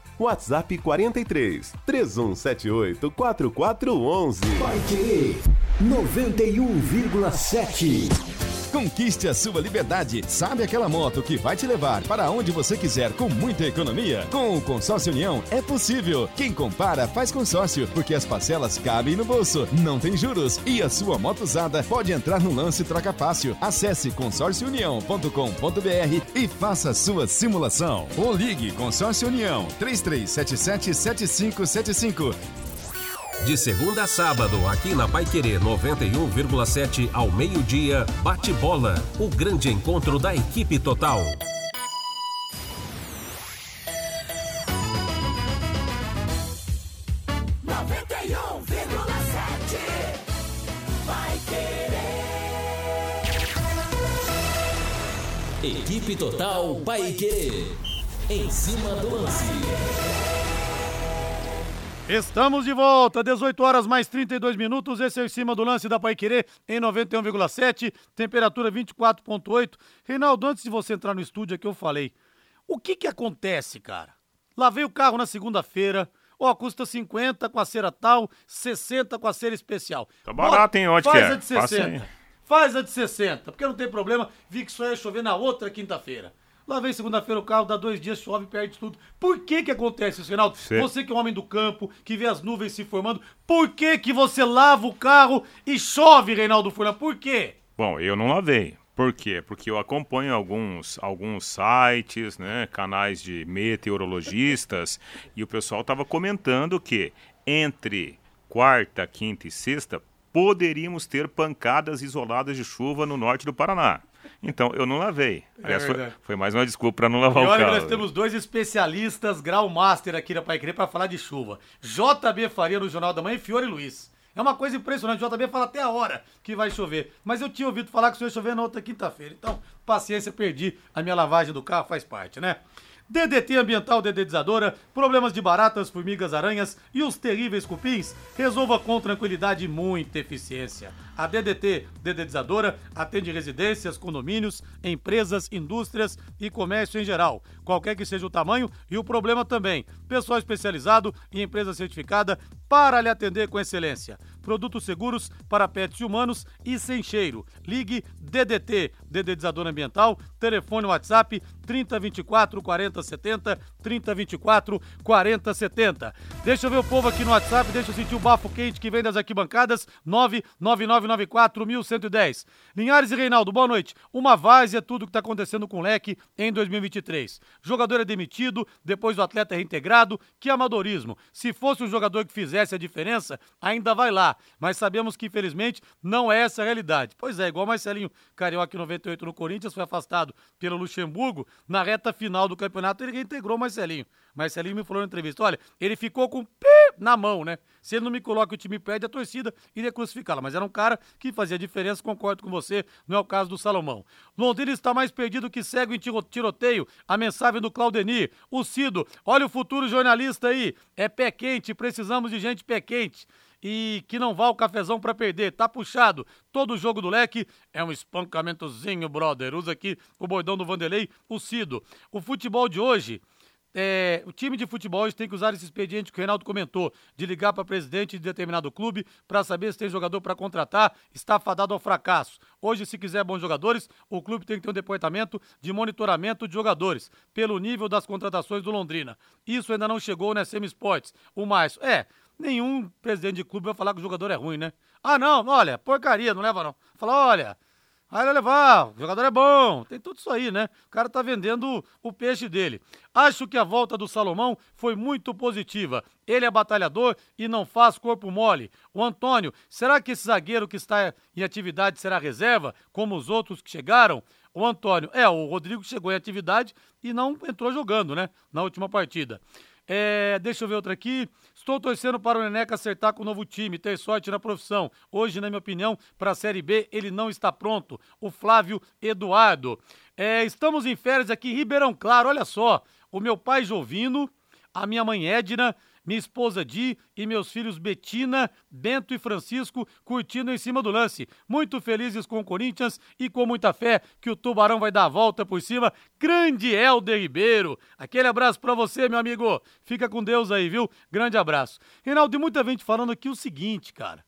WhatsApp 43 3178 4411. Vai querer 91,7. Conquiste a sua liberdade. Sabe aquela moto que vai te levar para onde você quiser com muita economia? Com o Consórcio União é possível. Quem compara faz consórcio, porque as parcelas cabem no bolso, não tem juros e a sua moto usada pode entrar no lance troca fácil. Acesse consórciounião.com.br e faça sua simulação. Ou ligue Consórcio União 3377 7575. De segunda a sábado, aqui na Pai Querer 91,7 ao meio-dia, bate bola, o grande encontro da equipe total. Equipe Total Paique. Em cima do lance. Estamos de volta, 18 horas mais 32 minutos. Esse é o em cima do lance da Paiquerê em 91,7, temperatura 24,8. Reinaldo, antes de você entrar no estúdio aqui, eu falei: o que que acontece, cara? Lavei o carro na segunda-feira. Ó, custa 50 com a cera tal, 60 com a cera especial. Tá barato, hein? Onde Faz que é? a de 60. Faz a de 60, porque não tem problema. Vi que só ia chover na outra quinta-feira. Lavei segunda-feira o carro, dá dois dias, chove, perde tudo. Por que que acontece isso, Reinaldo? Você que é um homem do campo, que vê as nuvens se formando, por que que você lava o carro e chove, Reinaldo Furlan? Por quê? Bom, eu não lavei. Por quê? Porque eu acompanho alguns, alguns sites, né, canais de meteorologistas, e o pessoal estava comentando que entre quarta, quinta e sexta poderíamos ter pancadas isoladas de chuva no norte do Paraná. Então, eu não lavei. Aliás, foi, verdade. foi mais uma desculpa para não lavar E o olha carro. nós temos dois especialistas grau master aqui na Pai Querer para falar de chuva. JB Faria no Jornal da Manhã e Fiore Luiz. É uma coisa impressionante, o JB fala até a hora que vai chover. Mas eu tinha ouvido falar que isso ia chover na outra quinta-feira. Então, paciência, perdi a minha lavagem do carro, faz parte, né? DDT Ambiental Dedetizadora, problemas de baratas, formigas, aranhas e os terríveis cupins, resolva com tranquilidade e muita eficiência. A DDT Dedetizadora atende residências, condomínios, empresas, indústrias e comércio em geral, qualquer que seja o tamanho e o problema também. Pessoal especializado e empresa certificada para lhe atender com excelência. produtos seguros para pets humanos e sem cheiro. Ligue DDT, Dedetizador Ambiental, telefone WhatsApp 3024 4070, 3024 4070. Deixa eu ver o povo aqui no WhatsApp, deixa eu sentir o bafo quente que vem das arquibancadas, 99994 1110. Linhares e Reinaldo, boa noite. Uma várzea tudo que está acontecendo com o Leque em 2023. Jogador é demitido, depois o atleta é reintegrado, que amadorismo. Se fosse um jogador que fizesse a diferença, ainda vai lá, mas sabemos que infelizmente não é essa a realidade. Pois é, igual Marcelinho Carioca 98 no Corinthians foi afastado pelo Luxemburgo, na reta final do campeonato ele reintegrou Marcelinho. Marcelinho me falou na entrevista, olha, ele ficou com pi na mão, né? Se ele não me coloca o time perde, a torcida iria crucificá-lo. Mas era um cara que fazia diferença, concordo com você, não é o caso do Salomão. Londrina está mais perdido que cego em tiroteio. A mensagem do Claudenir. O Cido, olha o futuro jornalista aí. É pé quente, precisamos de gente pé quente e que não vá o cafezão para perder. Tá puxado. Todo jogo do leque é um espancamentozinho, brother. Usa aqui o bordão do Vanderlei, o Cido. O futebol de hoje. É, o time de futebol tem que usar esse expediente que o Reinaldo comentou, de ligar para presidente de determinado clube para saber se tem jogador para contratar, está fadado ao fracasso. Hoje, se quiser bons jogadores, o clube tem que ter um departamento de monitoramento de jogadores, pelo nível das contratações do Londrina. Isso ainda não chegou na SM Sports. O mais, é, nenhum presidente de clube vai falar que o jogador é ruim, né? Ah, não, olha, porcaria, não leva não. Fala, olha, Aí vai levar, o jogador é bom, tem tudo isso aí, né? O cara tá vendendo o peixe dele. Acho que a volta do Salomão foi muito positiva. Ele é batalhador e não faz corpo mole. O Antônio, será que esse zagueiro que está em atividade será reserva, como os outros que chegaram? O Antônio, é, o Rodrigo chegou em atividade e não entrou jogando, né? Na última partida. É, deixa eu ver outra aqui. Estou torcendo para o Neneca acertar com o novo time, ter sorte na profissão. Hoje, na minha opinião, para a Série B, ele não está pronto. O Flávio Eduardo. É, estamos em férias aqui em Ribeirão Claro, olha só. O meu pai Jovino, a minha mãe Edna minha esposa Di e meus filhos Betina, Bento e Francisco curtindo em cima do lance. Muito felizes com o Corinthians e com muita fé que o Tubarão vai dar a volta por cima. Grande Helder Ribeiro. Aquele abraço para você, meu amigo. Fica com Deus aí, viu? Grande abraço. Reinaldo, tem muita gente falando aqui o seguinte, cara.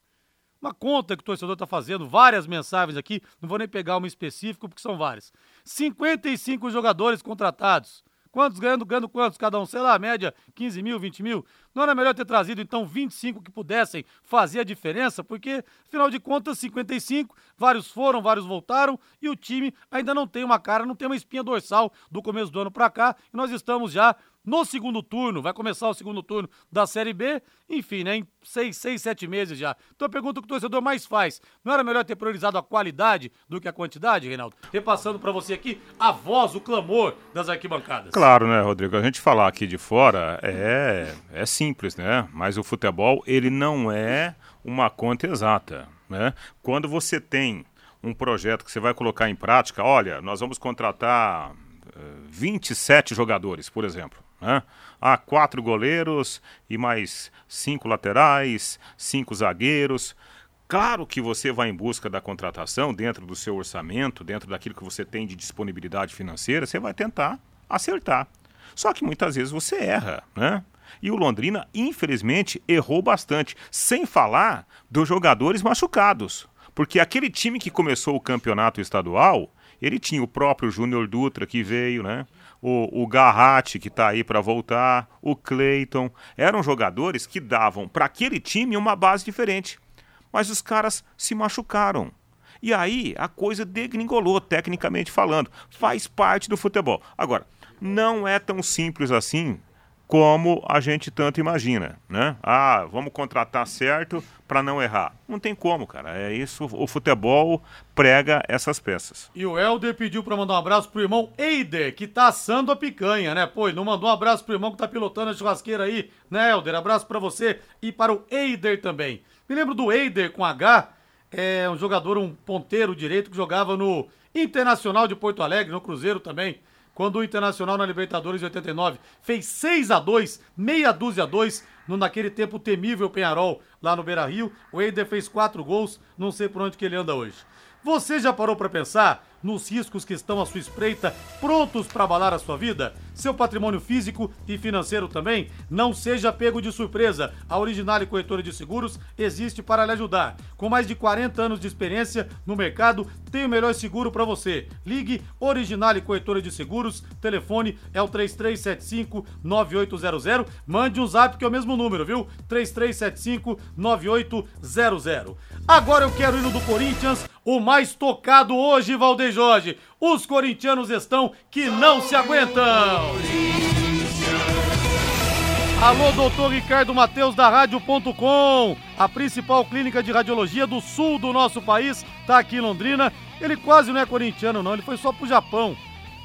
Uma conta que o torcedor está fazendo, várias mensagens aqui, não vou nem pegar uma específica porque são várias. 55 jogadores contratados. Quantos ganhando, ganhando quantos cada um? Sei lá, média 15 mil, 20 mil. Não era melhor ter trazido então 25 que pudessem fazer a diferença? Porque, afinal de contas, 55, vários foram, vários voltaram e o time ainda não tem uma cara, não tem uma espinha dorsal do começo do ano para cá. E nós estamos já no segundo turno, vai começar o segundo turno da Série B, enfim, né, em seis, seis, sete meses já. Então a pergunta que o torcedor mais faz, não era melhor ter priorizado a qualidade do que a quantidade, Reinaldo? Repassando para você aqui a voz, o clamor das arquibancadas. Claro, né, Rodrigo, a gente falar aqui de fora é, é simples, né, mas o futebol, ele não é uma conta exata, né? Quando você tem um projeto que você vai colocar em prática, olha, nós vamos contratar 27 eh, jogadores, por exemplo. Né? Há quatro goleiros e mais cinco laterais, cinco zagueiros. Claro que você vai em busca da contratação dentro do seu orçamento, dentro daquilo que você tem de disponibilidade financeira, você vai tentar acertar. Só que muitas vezes você erra, né? E o Londrina, infelizmente, errou bastante, sem falar dos jogadores machucados. Porque aquele time que começou o campeonato estadual, ele tinha o próprio Júnior Dutra que veio, né? o, o Garratti, que está aí para voltar, o Cleiton. Eram jogadores que davam para aquele time uma base diferente. Mas os caras se machucaram. E aí a coisa degringolou, tecnicamente falando. Faz parte do futebol. Agora, não é tão simples assim como a gente tanto imagina, né? Ah, vamos contratar certo para não errar. Não tem como, cara. É isso, o futebol prega essas peças. E o Helder pediu para mandar um abraço pro irmão Eider, que tá assando a picanha, né? Pô, não mandou um abraço pro irmão que tá pilotando a churrasqueira aí, né, Helder? Abraço para você e para o Eider também. Me lembro do Eider com H, é um jogador, um ponteiro direito que jogava no Internacional de Porto Alegre, no Cruzeiro também quando o Internacional na Libertadores de 89 fez 6 a 2 meia dúzia a 2 no naquele tempo temível Penharol lá no Beira-Rio. O Eider fez quatro gols, não sei por onde que ele anda hoje. Você já parou para pensar nos riscos que estão à sua espreita, prontos para abalar a sua vida? Seu patrimônio físico e financeiro também? Não seja pego de surpresa. A Originale Corretora de Seguros existe para lhe ajudar. Com mais de 40 anos de experiência no mercado, tem o melhor seguro para você. Ligue Originale Corretora de Seguros, telefone é o 3375 9800. Mande um zap que é o mesmo número, viu? 3375 9800. Agora eu quero ir no do Corinthians, o mais tocado hoje, Valdeir Jorge. Os corintianos estão que não se aguentam. Alô, doutor Ricardo Mateus da Rádio.com, a principal clínica de radiologia do sul do nosso país, tá aqui em Londrina. Ele quase não é corintiano, não, ele foi só pro Japão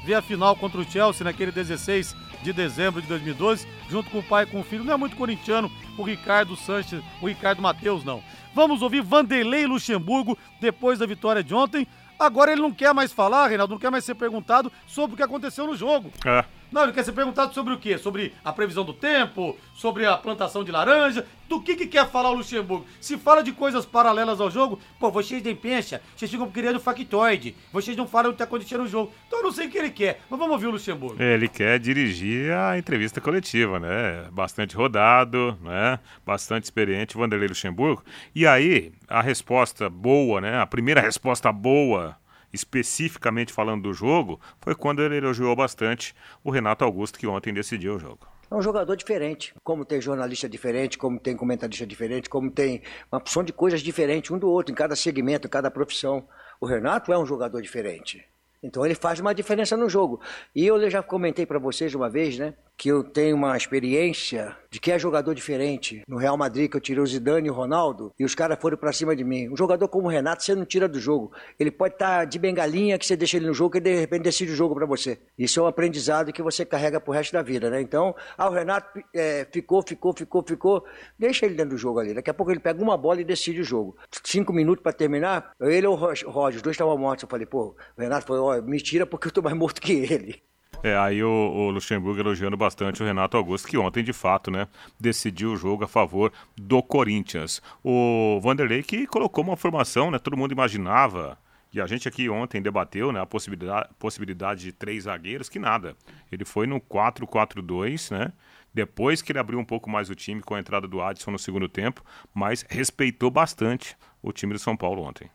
ver a final contra o Chelsea naquele 16 de dezembro de 2012, junto com o pai e com o filho. Não é muito corintiano o Ricardo Sanches, o Ricardo Mateus, não. Vamos ouvir Vanderlei Luxemburgo depois da vitória de ontem. Agora ele não quer mais falar, Reinaldo, não quer mais ser perguntado sobre o que aconteceu no jogo. É. Não, ele quer ser perguntado sobre o quê? Sobre a previsão do tempo, sobre a plantação de laranja. Do que, que quer falar o Luxemburgo? Se fala de coisas paralelas ao jogo, pô, vocês nem pensam, vocês ficam criando factoide, vocês não falam o que está acontecendo no jogo. Então eu não sei o que ele quer, mas vamos ouvir o Luxemburgo. Ele quer dirigir a entrevista coletiva, né? Bastante rodado, né? Bastante experiente, Vanderlei Luxemburgo. E aí, a resposta boa, né? A primeira resposta boa especificamente falando do jogo, foi quando ele elogiou bastante o Renato Augusto, que ontem decidiu o jogo. É um jogador diferente, como tem jornalista diferente, como tem comentarista diferente, como tem uma opção de coisas diferentes um do outro, em cada segmento, em cada profissão. O Renato é um jogador diferente. Então ele faz uma diferença no jogo. E eu já comentei para vocês uma vez, né? Que eu tenho uma experiência de que é jogador diferente. No Real Madrid, que eu tirei o Zidane e o Ronaldo, e os caras foram para cima de mim. Um jogador como o Renato, você não tira do jogo. Ele pode estar tá de bengalinha, que você deixa ele no jogo, e de repente decide o jogo para você. Isso é um aprendizado que você carrega pro resto da vida, né? Então, ah, o Renato é, ficou, ficou, ficou, ficou. Deixa ele dentro do jogo ali. Daqui a pouco ele pega uma bola e decide o jogo. Cinco minutos para terminar, ele ou o Roger, os dois estavam mortos. Eu falei, pô, o Renato falou, ó, me tira porque eu tô mais morto que ele. É, aí o, o, Luxemburgo elogiando bastante o Renato Augusto, que ontem, de fato, né, decidiu o jogo a favor do Corinthians. O Vanderlei que colocou uma formação, né, todo mundo imaginava, e a gente aqui ontem debateu, né, a possibilidade, possibilidade de três zagueiros, que nada. Ele foi no 4-4-2, né, depois que ele abriu um pouco mais o time com a entrada do Adson no segundo tempo, mas respeitou bastante o time do São Paulo ontem.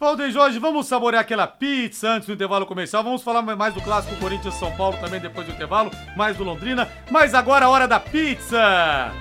Valdeir Jorge, vamos saborear aquela pizza antes do intervalo comercial. Vamos falar mais do clássico Corinthians-São Paulo também depois do intervalo, mais do Londrina. Mas agora a hora da pizza!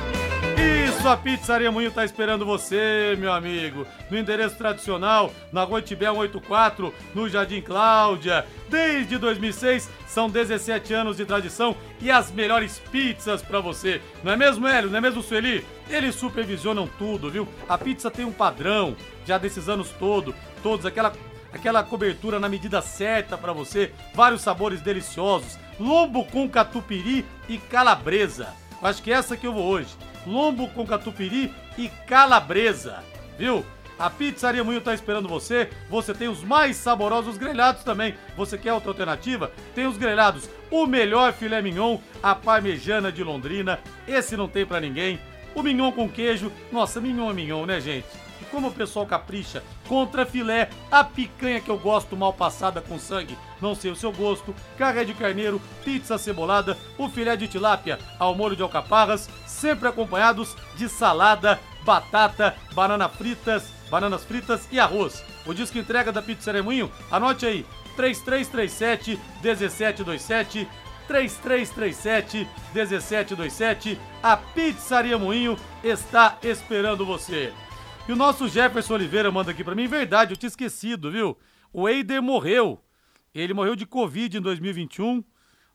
Isso, a Pizzaria Moinho tá esperando você, meu amigo. No endereço tradicional, na Rua Tibé 184, no Jardim Cláudia. Desde 2006, são 17 anos de tradição e as melhores pizzas para você. Não é mesmo, Hélio? Não é mesmo, Sueli? Eles supervisionam tudo, viu? A pizza tem um padrão, já desses anos todo, todos, aquela, aquela cobertura na medida certa para você, vários sabores deliciosos, lombo com catupiry e calabresa. Acho que é essa que eu vou hoje. Lombo com catupiry e calabresa, viu? A Pizzaria Moinho está esperando você. Você tem os mais saborosos grelhados também. Você quer outra alternativa? Tem os grelhados, o melhor filé mignon, a parmejana de Londrina. Esse não tem para ninguém. O mignon com queijo. Nossa, mignon é mignon, né, gente? Como o pessoal capricha, contra filé, a picanha que eu gosto mal passada com sangue, não sei o seu gosto, carré de carneiro, pizza cebolada, o filé de tilápia ao molho de alcaparras, sempre acompanhados de salada, batata, banana fritas, bananas fritas e arroz. O disco entrega da Pizza Moinho, anote aí, 3337 1727 3337 1727. A Pizzaria Moinho está esperando você. E o nosso Jefferson Oliveira manda aqui para mim, verdade, eu tinha esquecido, viu? O Eider morreu. Ele morreu de Covid em 2021,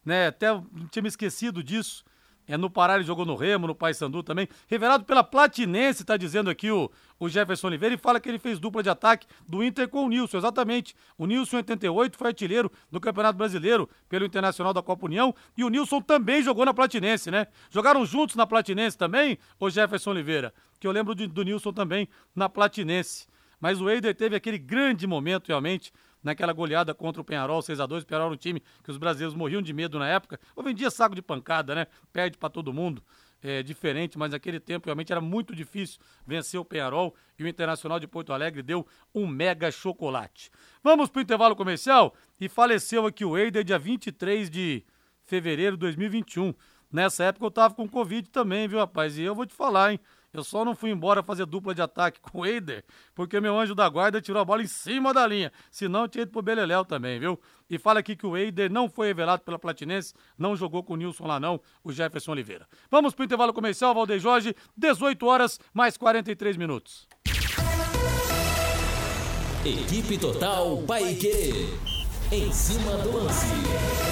né? Até tinha me esquecido disso. É no Pará ele jogou no Remo, no Paysandu também. Revelado pela Platinense, tá dizendo aqui o, o Jefferson Oliveira, e fala que ele fez dupla de ataque do Inter com o Nilson, exatamente. O Nilson, em 88, foi artilheiro do Campeonato Brasileiro pelo Internacional da Copa União, e o Nilson também jogou na Platinense, né? Jogaram juntos na Platinense também, o Jefferson Oliveira, que eu lembro de, do Nilson também na Platinense. Mas o Eider teve aquele grande momento, realmente, naquela goleada contra o Penharol 6 a 2 O Penharol era um time que os brasileiros morriam de medo na época. Ou vendia saco de pancada, né? Perde para todo mundo. é, diferente, mas naquele tempo realmente era muito difícil vencer o Penharol e o Internacional de Porto Alegre deu um mega chocolate. Vamos para o intervalo comercial e faleceu aqui o Eider dia 23 de fevereiro de 2021. Nessa época eu tava com Covid também, viu, rapaz? E eu vou te falar, hein? Eu só não fui embora fazer dupla de ataque com o Eider, porque meu anjo da guarda tirou a bola em cima da linha. Senão eu tinha ido pro Beleléu também, viu? E fala aqui que o Eider não foi revelado pela Platinense, não jogou com o Nilson lá não, o Jefferson Oliveira. Vamos pro intervalo comercial, Valdeir Jorge, 18 horas mais 43 minutos. Equipe Total Paique. Em cima do lance.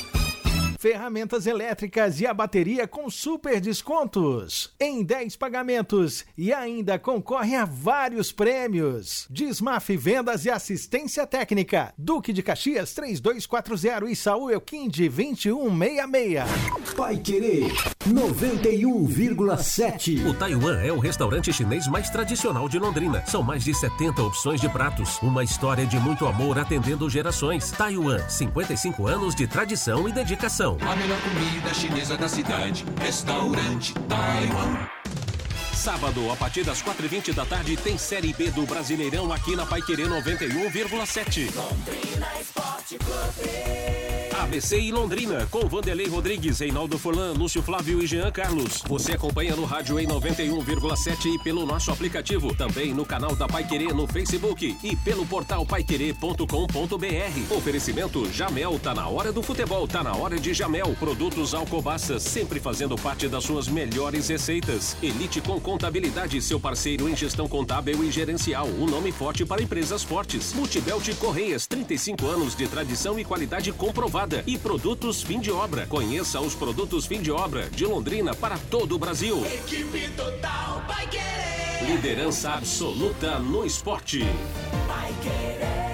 Ferramentas elétricas e a bateria com super descontos em 10 pagamentos e ainda concorre a vários prêmios. Desmaf Vendas e Assistência Técnica. Duque de Caxias 3240 e Saúl Elquinde 2166. Pai Querer 91,7. O Taiwan é o restaurante chinês mais tradicional de Londrina. São mais de 70 opções de pratos. Uma história de muito amor atendendo gerações. Taiwan, 55 anos de tradição e dedicação. A melhor comida chinesa da cidade. Restaurante Taiwan. Sábado, a partir das 4h20 da tarde, tem Série B do Brasileirão aqui na Paiquerê 91,7. Londrina Esporte Clube. ABC e Londrina, com Vanderlei Rodrigues, Reinaldo Furlan, Lúcio Flávio e Jean Carlos. Você acompanha no rádio em 91,7 e pelo nosso aplicativo. Também no canal da Pai Querer no Facebook e pelo portal paiquerê.com.br. Oferecimento Jamel, tá na hora do futebol, tá na hora de Jamel. Produtos Alcobaça, sempre fazendo parte das suas melhores receitas. Elite com Contabilidade, seu parceiro em gestão contábil e gerencial. Um nome forte para empresas fortes. Multibelt Correias, 35 anos de tradição e qualidade comprovada. E produtos fim de obra. Conheça os produtos fim de obra de Londrina para todo o Brasil. Equipe Total vai querer. Liderança absoluta no esporte. Vai querer.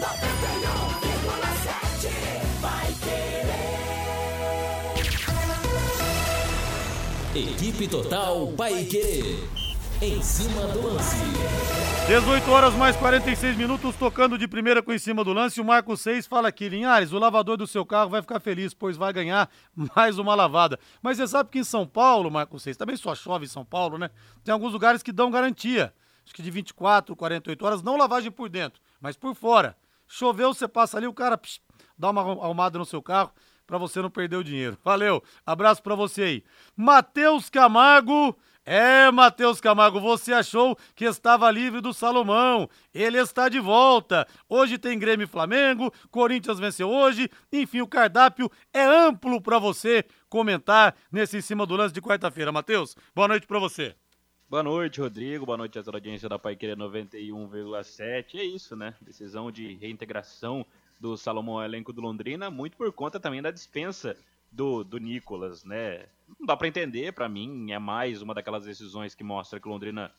91,7 vai querer. Equipe Total Paique. Em cima do lance. 18 horas mais 46 minutos, tocando de primeira com em cima do lance. O Marco 6 fala aqui, Linhares, o lavador do seu carro vai ficar feliz, pois vai ganhar mais uma lavada. Mas você sabe que em São Paulo, Marco 6, também só chove em São Paulo, né? Tem alguns lugares que dão garantia. Acho que de 24, 48 horas, não lavagem por dentro, mas por fora. Choveu, você passa ali, o cara psh, dá uma arrumada no seu carro para você não perder o dinheiro. Valeu, abraço para você aí. Matheus Camargo. É, Matheus Camargo, você achou que estava livre do Salomão. Ele está de volta. Hoje tem Grêmio e Flamengo, Corinthians venceu hoje. Enfim, o cardápio é amplo para você comentar nesse em cima do lance de quarta-feira. Matheus, boa noite para você. Boa noite, Rodrigo. Boa noite a toda a audiência da Pai Querer 91,7. É isso, né? Decisão de reintegração do Salomão ao elenco do Londrina, muito por conta também da dispensa do, do Nicolas, né? Não dá para entender, para mim é mais uma daquelas decisões que mostra que Londrina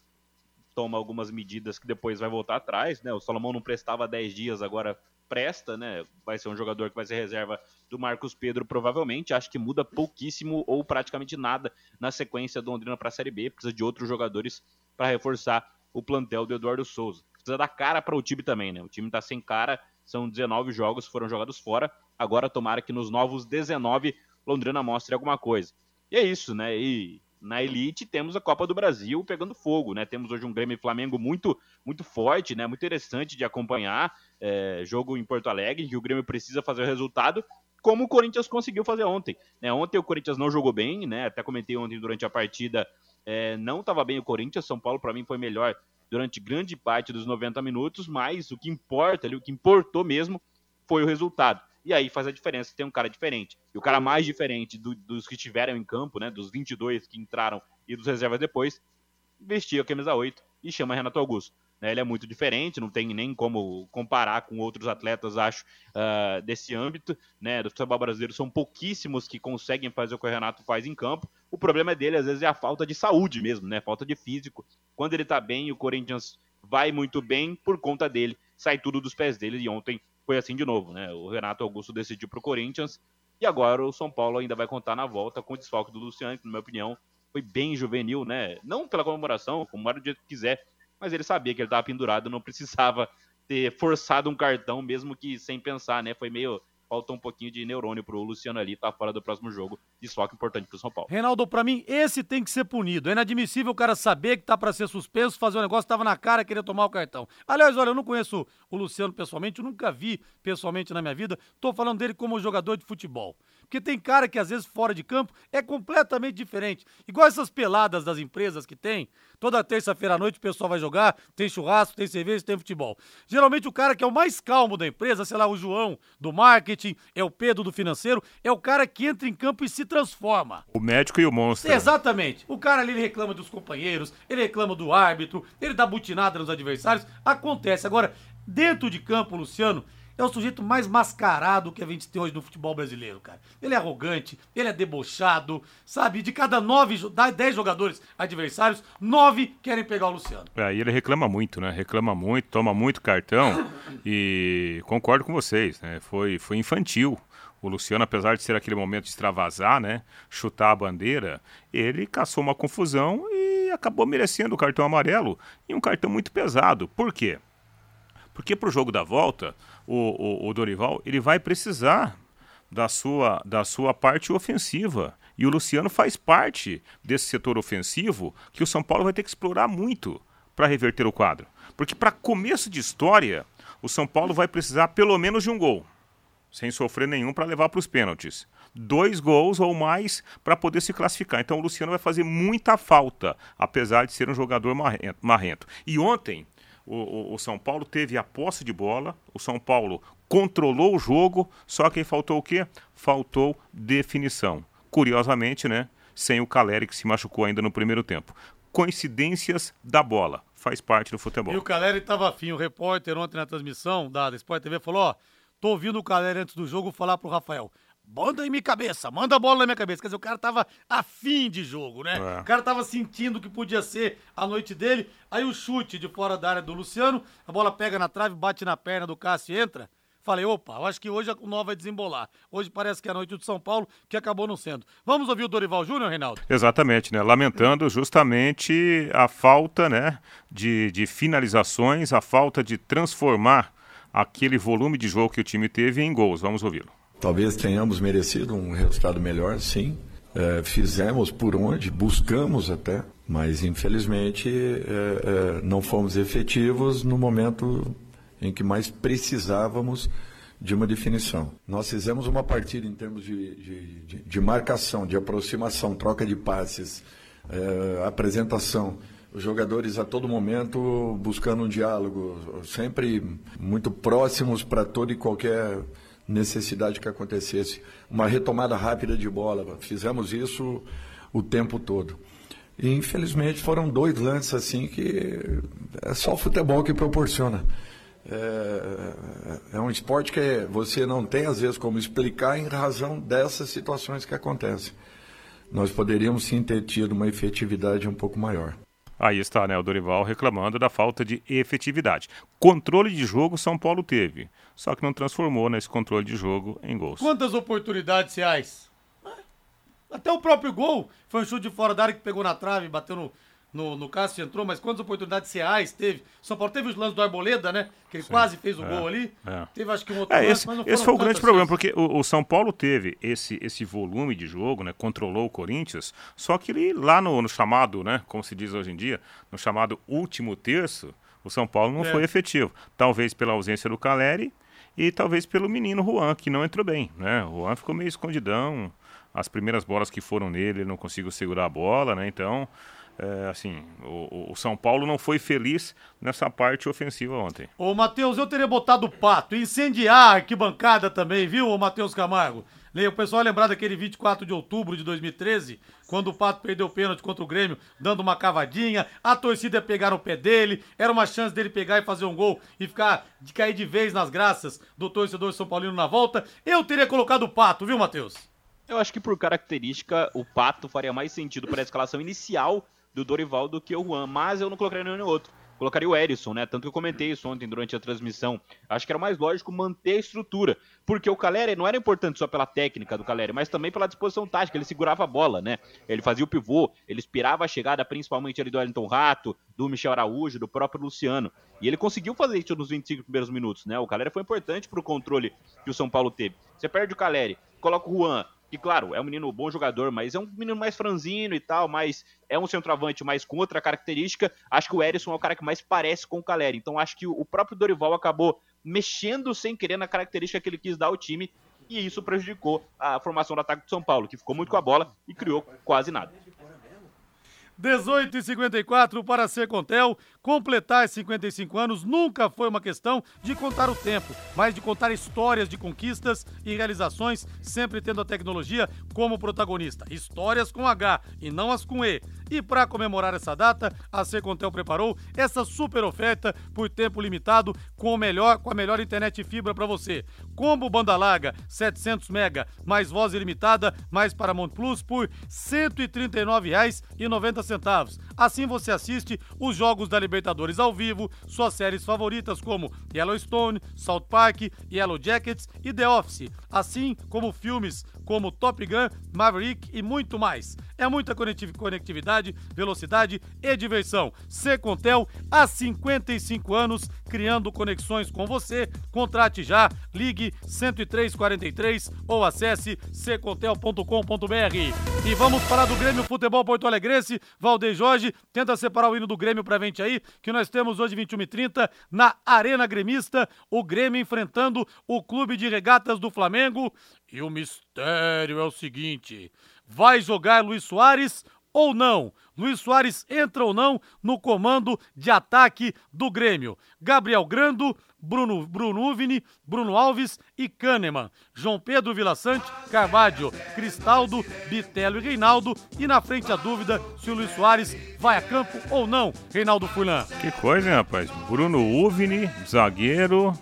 toma algumas medidas que depois vai voltar atrás, né? O Salomão não prestava 10 dias, agora presta, né? Vai ser um jogador que vai ser reserva do Marcos Pedro, provavelmente. Acho que muda pouquíssimo ou praticamente nada na sequência do Londrina para a Série B. Precisa de outros jogadores para reforçar o plantel do Eduardo Souza. Precisa dar cara para o time também, né? O time tá sem cara, são 19 jogos foram jogados fora. Agora tomara que nos novos 19 Londrina mostre alguma coisa. E é isso, né? E na elite temos a Copa do Brasil pegando fogo, né? Temos hoje um Grêmio e Flamengo muito, muito forte, né? Muito interessante de acompanhar. É, jogo em Porto Alegre, que o Grêmio precisa fazer o resultado, como o Corinthians conseguiu fazer ontem. Né? Ontem o Corinthians não jogou bem, né? Até comentei ontem durante a partida, é, não estava bem o Corinthians. São Paulo, para mim, foi melhor durante grande parte dos 90 minutos, mas o que importa ali, o que importou mesmo foi o resultado. E aí faz a diferença tem um cara diferente. E o cara mais diferente do, dos que estiveram em campo, né, dos 22 que entraram e dos reservas depois, vestia a camisa 8 e chama Renato Augusto. Né, ele é muito diferente, não tem nem como comparar com outros atletas, acho, uh, desse âmbito. Né, do futebol brasileiro são pouquíssimos que conseguem fazer o que o Renato faz em campo. O problema dele, às vezes, é a falta de saúde mesmo, né, falta de físico. Quando ele tá bem, o Corinthians vai muito bem por conta dele, sai tudo dos pés dele. E ontem foi assim de novo, né? O Renato Augusto decidiu pro Corinthians e agora o São Paulo ainda vai contar na volta com o desfalque do Luciano, que, na minha opinião, foi bem juvenil, né? Não pela comemoração, como era o dia que quiser, mas ele sabia que ele estava pendurado, não precisava ter forçado um cartão, mesmo que sem pensar, né? Foi meio faltou um pouquinho de neurônio pro Luciano ali, tá fora do próximo jogo. Desfoque importante pro São Paulo. Reinaldo, para mim, esse tem que ser punido. É inadmissível o cara saber que tá para ser suspenso, fazer um negócio, tava na cara, querer tomar o cartão. Aliás, olha, eu não conheço o Luciano pessoalmente, eu nunca vi pessoalmente na minha vida. Tô falando dele como jogador de futebol. Porque tem cara que às vezes fora de campo é completamente diferente. Igual essas peladas das empresas que tem. Toda terça-feira à noite o pessoal vai jogar, tem churrasco, tem cerveja, tem futebol. Geralmente o cara que é o mais calmo da empresa, sei lá, o João do marketing, é o Pedro do financeiro, é o cara que entra em campo e se transforma. O médico e o monstro. Exatamente. O cara ali ele reclama dos companheiros, ele reclama do árbitro, ele dá butinada nos adversários. Acontece. Agora, dentro de campo, Luciano, é o sujeito mais mascarado que a gente tem hoje no futebol brasileiro, cara. Ele é arrogante, ele é debochado, sabe? De cada nove, dez jogadores adversários, nove querem pegar o Luciano. É, e ele reclama muito, né? Reclama muito, toma muito cartão e concordo com vocês, né? Foi, foi infantil. O Luciano, apesar de ser aquele momento de extravasar, né? Chutar a bandeira, ele caçou uma confusão e acabou merecendo o cartão amarelo. E um cartão muito pesado. Por quê? Porque para o jogo da volta, o, o, o Dorival ele vai precisar da sua, da sua parte ofensiva. E o Luciano faz parte desse setor ofensivo que o São Paulo vai ter que explorar muito para reverter o quadro. Porque para começo de história, o São Paulo vai precisar pelo menos de um gol, sem sofrer nenhum para levar para os pênaltis. Dois gols ou mais para poder se classificar. Então o Luciano vai fazer muita falta, apesar de ser um jogador marrento. E ontem, o, o, São Paulo teve a posse de bola, o São Paulo controlou o jogo, só que faltou o quê? Faltou definição. Curiosamente, né? Sem o Caleri que se machucou ainda no primeiro tempo. Coincidências da bola, faz parte do futebol. E o Caleri estava afim, o repórter ontem na transmissão da Sport TV falou, ó, tô ouvindo o Caleri antes do jogo falar pro Rafael, Manda em minha cabeça, manda a bola na minha cabeça. Quer dizer, o cara tava afim de jogo, né? É. O cara tava sentindo que podia ser a noite dele. Aí o chute de fora da área do Luciano, a bola pega na trave, bate na perna do Cássio e entra. Falei, opa, eu acho que hoje o nó vai desembolar. Hoje parece que é a noite do São Paulo, que acabou não sendo. Vamos ouvir o Dorival Júnior, Reinaldo? Exatamente, né? Lamentando justamente a falta, né, de, de finalizações, a falta de transformar aquele volume de jogo que o time teve em gols. Vamos ouvi-lo. Talvez tenhamos merecido um resultado melhor, sim. É, fizemos por onde, buscamos até, mas infelizmente é, é, não fomos efetivos no momento em que mais precisávamos de uma definição. Nós fizemos uma partida em termos de, de, de, de marcação, de aproximação, troca de passes, é, apresentação. Os jogadores a todo momento buscando um diálogo, sempre muito próximos para todo e qualquer necessidade que acontecesse uma retomada rápida de bola. Fizemos isso o tempo todo. E infelizmente foram dois lances assim que é só o futebol que proporciona. É, é, um esporte que você não tem às vezes como explicar em razão dessas situações que acontecem. Nós poderíamos sim ter tido uma efetividade um pouco maior. Aí está, né? O Dorival reclamando da falta de efetividade. Controle de jogo São Paulo teve, só que não transformou nesse controle de jogo em gols. Quantas oportunidades reais? Até o próprio gol foi um chute de fora da área que pegou na trave, bateu no, no, no Cássio entrou, mas quantas oportunidades reais teve? São Paulo teve os lances do Arboleda, né? Que ele Sim, quase fez o é, gol ali. É. Teve acho que um outro é, lance, esse, mas não Esse foi o grande assim. problema, porque o, o, São Paulo teve esse, esse volume de jogo, né? Controlou o Corinthians, só que ele lá no, no chamado, né? Como se diz hoje em dia, no chamado último terço, o São Paulo não é. foi efetivo. Talvez pela ausência do Caleri e talvez pelo menino Juan, que não entrou bem, né? O Juan ficou meio escondidão. As primeiras bolas que foram nele, ele não conseguiu segurar a bola, né? Então, é, assim, o, o, São Paulo não foi feliz nessa parte ofensiva ontem. Ô, Matheus, eu teria botado o pato, incendiar a arquibancada também, viu, ô Matheus Camargo? O pessoal lembrar daquele 24 de outubro de 2013, quando o Pato perdeu o pênalti contra o Grêmio, dando uma cavadinha, a torcida ia pegar o pé dele, era uma chance dele pegar e fazer um gol e ficar de cair de vez nas graças do torcedor São Paulino na volta. Eu teria colocado o Pato, viu, Matheus? Eu acho que por característica o Pato faria mais sentido para a escalação inicial do Dorival do que o Juan, mas eu não colocaria nenhum outro colocaria o Erisson, né? Tanto que eu comentei isso ontem durante a transmissão. Acho que era mais lógico manter a estrutura, porque o Caleri não era importante só pela técnica do Caleri, mas também pela disposição tática. Ele segurava a bola, né? Ele fazia o pivô, ele esperava a chegada principalmente ali do Wellington Rato, do Michel Araújo, do próprio Luciano. E ele conseguiu fazer isso nos 25 primeiros minutos, né? O Caleri foi importante para o controle que o São Paulo teve. Você perde o Caleri, coloca o Juan, que, claro, é um menino bom jogador, mas é um menino mais franzino e tal, mas é um centroavante mais com outra característica. Acho que o Erisson é o cara que mais parece com o Caleri. Então acho que o próprio Dorival acabou mexendo sem querer na característica que ele quis dar ao time. E isso prejudicou a formação do ataque do São Paulo, que ficou muito com a bola e criou quase nada. 18 e 54 para ser Contel. Completar 55 anos nunca foi uma questão de contar o tempo, mas de contar histórias de conquistas e realizações, sempre tendo a tecnologia como protagonista. Histórias com H e não as com E. E para comemorar essa data, a Secontel preparou essa super oferta por tempo limitado com, melhor, com a melhor internet fibra para você. Combo banda larga 700 mega mais voz ilimitada mais Paramount Plus por R$ 139,90. Assim você assiste os jogos da Libertadores ao vivo, suas séries favoritas como Yellowstone, South Park, Yellow Jackets e The Office, assim como filmes como Top Gun, Maverick e muito mais. É muita conectividade, velocidade e diversão. Secontel, há 55 anos, criando conexões com você. Contrate já, ligue 10343 ou acesse secontel.com.br. E vamos falar do Grêmio Futebol Porto Alegrense. Valdeir Jorge tenta separar o hino do Grêmio pra frente aí, que nós temos hoje 21 h 30 na Arena Gremista, o Grêmio enfrentando o Clube de Regatas do Flamengo. E o mistério é o seguinte: vai jogar Luiz Soares ou não? Luiz Soares entra ou não no comando de ataque do Grêmio? Gabriel Grando, Bruno, Bruno Uvini, Bruno Alves e Kahneman. João Pedro Vilaçante, Carvalho, Cristaldo, Bitelo e Reinaldo. E na frente a dúvida se o Luiz Soares vai a campo ou não, Reinaldo Fulan. Que coisa, hein, rapaz? Bruno Uvini, zagueiro,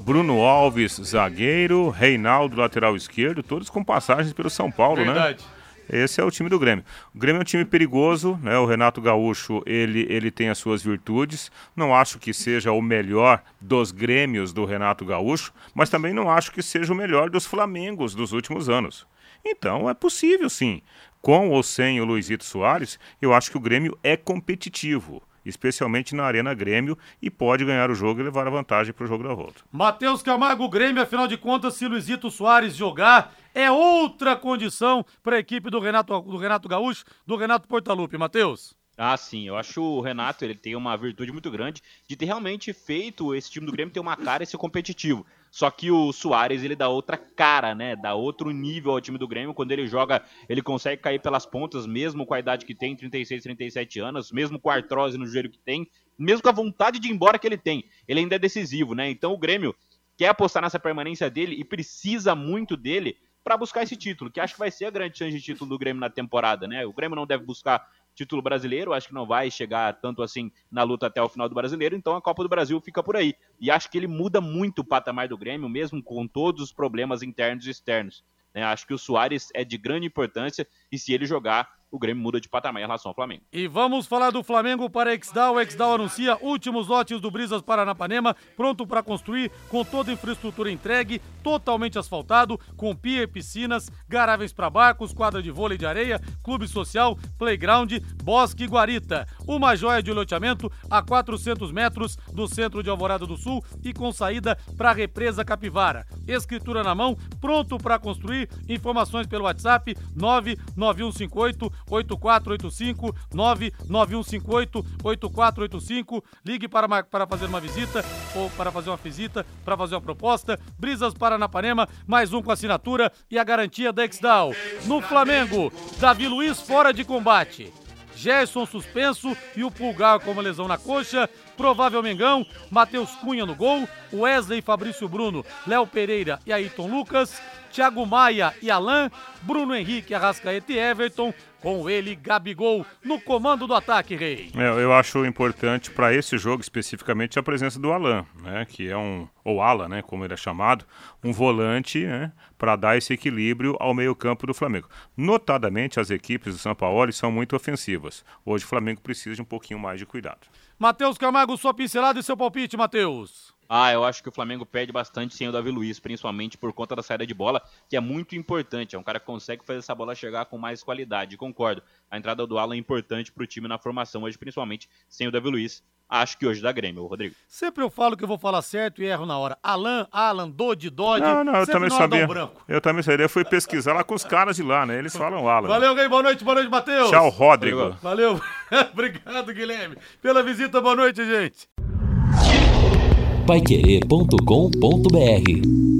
Bruno Alves, zagueiro, Reinaldo, lateral esquerdo, todos com passagens pelo São Paulo, né? Verdade. Esse é o time do Grêmio. O Grêmio é um time perigoso, né? O Renato Gaúcho, ele, ele tem as suas virtudes. Não acho que seja o melhor dos Grêmios do Renato Gaúcho, mas também não acho que seja o melhor dos Flamengos dos últimos anos. Então é possível sim. Com ou sem o Luizito Soares, eu acho que o Grêmio é competitivo especialmente na Arena Grêmio, e pode ganhar o jogo e levar a vantagem para o jogo da volta. Matheus Camargo, Grêmio, afinal de contas, se Luizito Soares jogar, é outra condição para a equipe do Renato, do Renato Gaúcho, do Renato Portaluppi. Matheus? Ah, sim, eu acho o Renato ele tem uma virtude muito grande de ter realmente feito esse time do Grêmio ter uma cara e ser competitivo. Só que o Soares, ele dá outra cara, né? Dá outro nível ao time do Grêmio. Quando ele joga, ele consegue cair pelas pontas, mesmo com a idade que tem, 36, 37 anos, mesmo com a artrose no joelho que tem, mesmo com a vontade de ir embora que ele tem. Ele ainda é decisivo, né? Então o Grêmio quer apostar nessa permanência dele e precisa muito dele para buscar esse título, que acho que vai ser a grande chance de título do Grêmio na temporada, né? O Grêmio não deve buscar título brasileiro, acho que não vai chegar tanto assim na luta até o final do brasileiro, então a Copa do Brasil fica por aí. E acho que ele muda muito o patamar do Grêmio, mesmo com todos os problemas internos e externos. Né? Acho que o Soares é de grande importância e se ele jogar, o Grêmio muda de patamar em relação ao Flamengo. E vamos falar do Flamengo para Exdal. O Exdal anuncia últimos lotes do Brisas Paranapanema, pronto para construir, com toda a infraestrutura entregue, totalmente asfaltado, com pier, piscinas, garagens para barcos, quadra de vôlei de areia, clube social, playground, bosque e guarita. Uma joia de loteamento a 400 metros do centro de Alvorada do Sul e com saída para a represa Capivara. Escritura na mão, pronto para construir. Informações pelo WhatsApp 99158 8485 99158 8485. Ligue para, para fazer uma visita ou para fazer uma visita, para fazer uma proposta. Brisas Paranapanema, mais um com assinatura e a garantia da Exdal. No Flamengo, Davi Luiz fora de combate. Gerson suspenso e o Pulgar com uma lesão na coxa, provável Mengão, Matheus Cunha no gol, Wesley Fabrício Bruno, Léo Pereira e Ayrton Lucas, Thiago Maia e Alain, Bruno Henrique, Arrascaeta e Everton, com ele, Gabigol, no comando do ataque, Rei. É, eu acho importante para esse jogo especificamente a presença do Alan, né, que é um, ou Ala, né, como ele é chamado, um volante né, para dar esse equilíbrio ao meio-campo do Flamengo. Notadamente, as equipes do São Paulo são muito ofensivas. Hoje o Flamengo precisa de um pouquinho mais de cuidado. Matheus Camargo, sua pincelada e seu palpite, Matheus. Ah, eu acho que o Flamengo perde bastante sem o Davi Luiz, principalmente por conta da saída de bola, que é muito importante. É um cara que consegue fazer essa bola chegar com mais qualidade. Concordo. A entrada do Alan é importante para o time na formação hoje, principalmente sem o Davi Luiz. Acho que hoje dá Grêmio, Rodrigo. Sempre eu falo que eu vou falar certo e erro na hora. Alan, Alan, Dodi, Dodi. Não, não, eu também sabia. Eu também sabia. Eu fui pesquisar lá com os caras de lá, né? Eles falam Alan. Valeu, Gui. Boa noite, boa noite, Matheus. Tchau, Rodrigo. Valeu. Obrigado, Guilherme, pela visita. Boa noite, gente paiquerê.com.br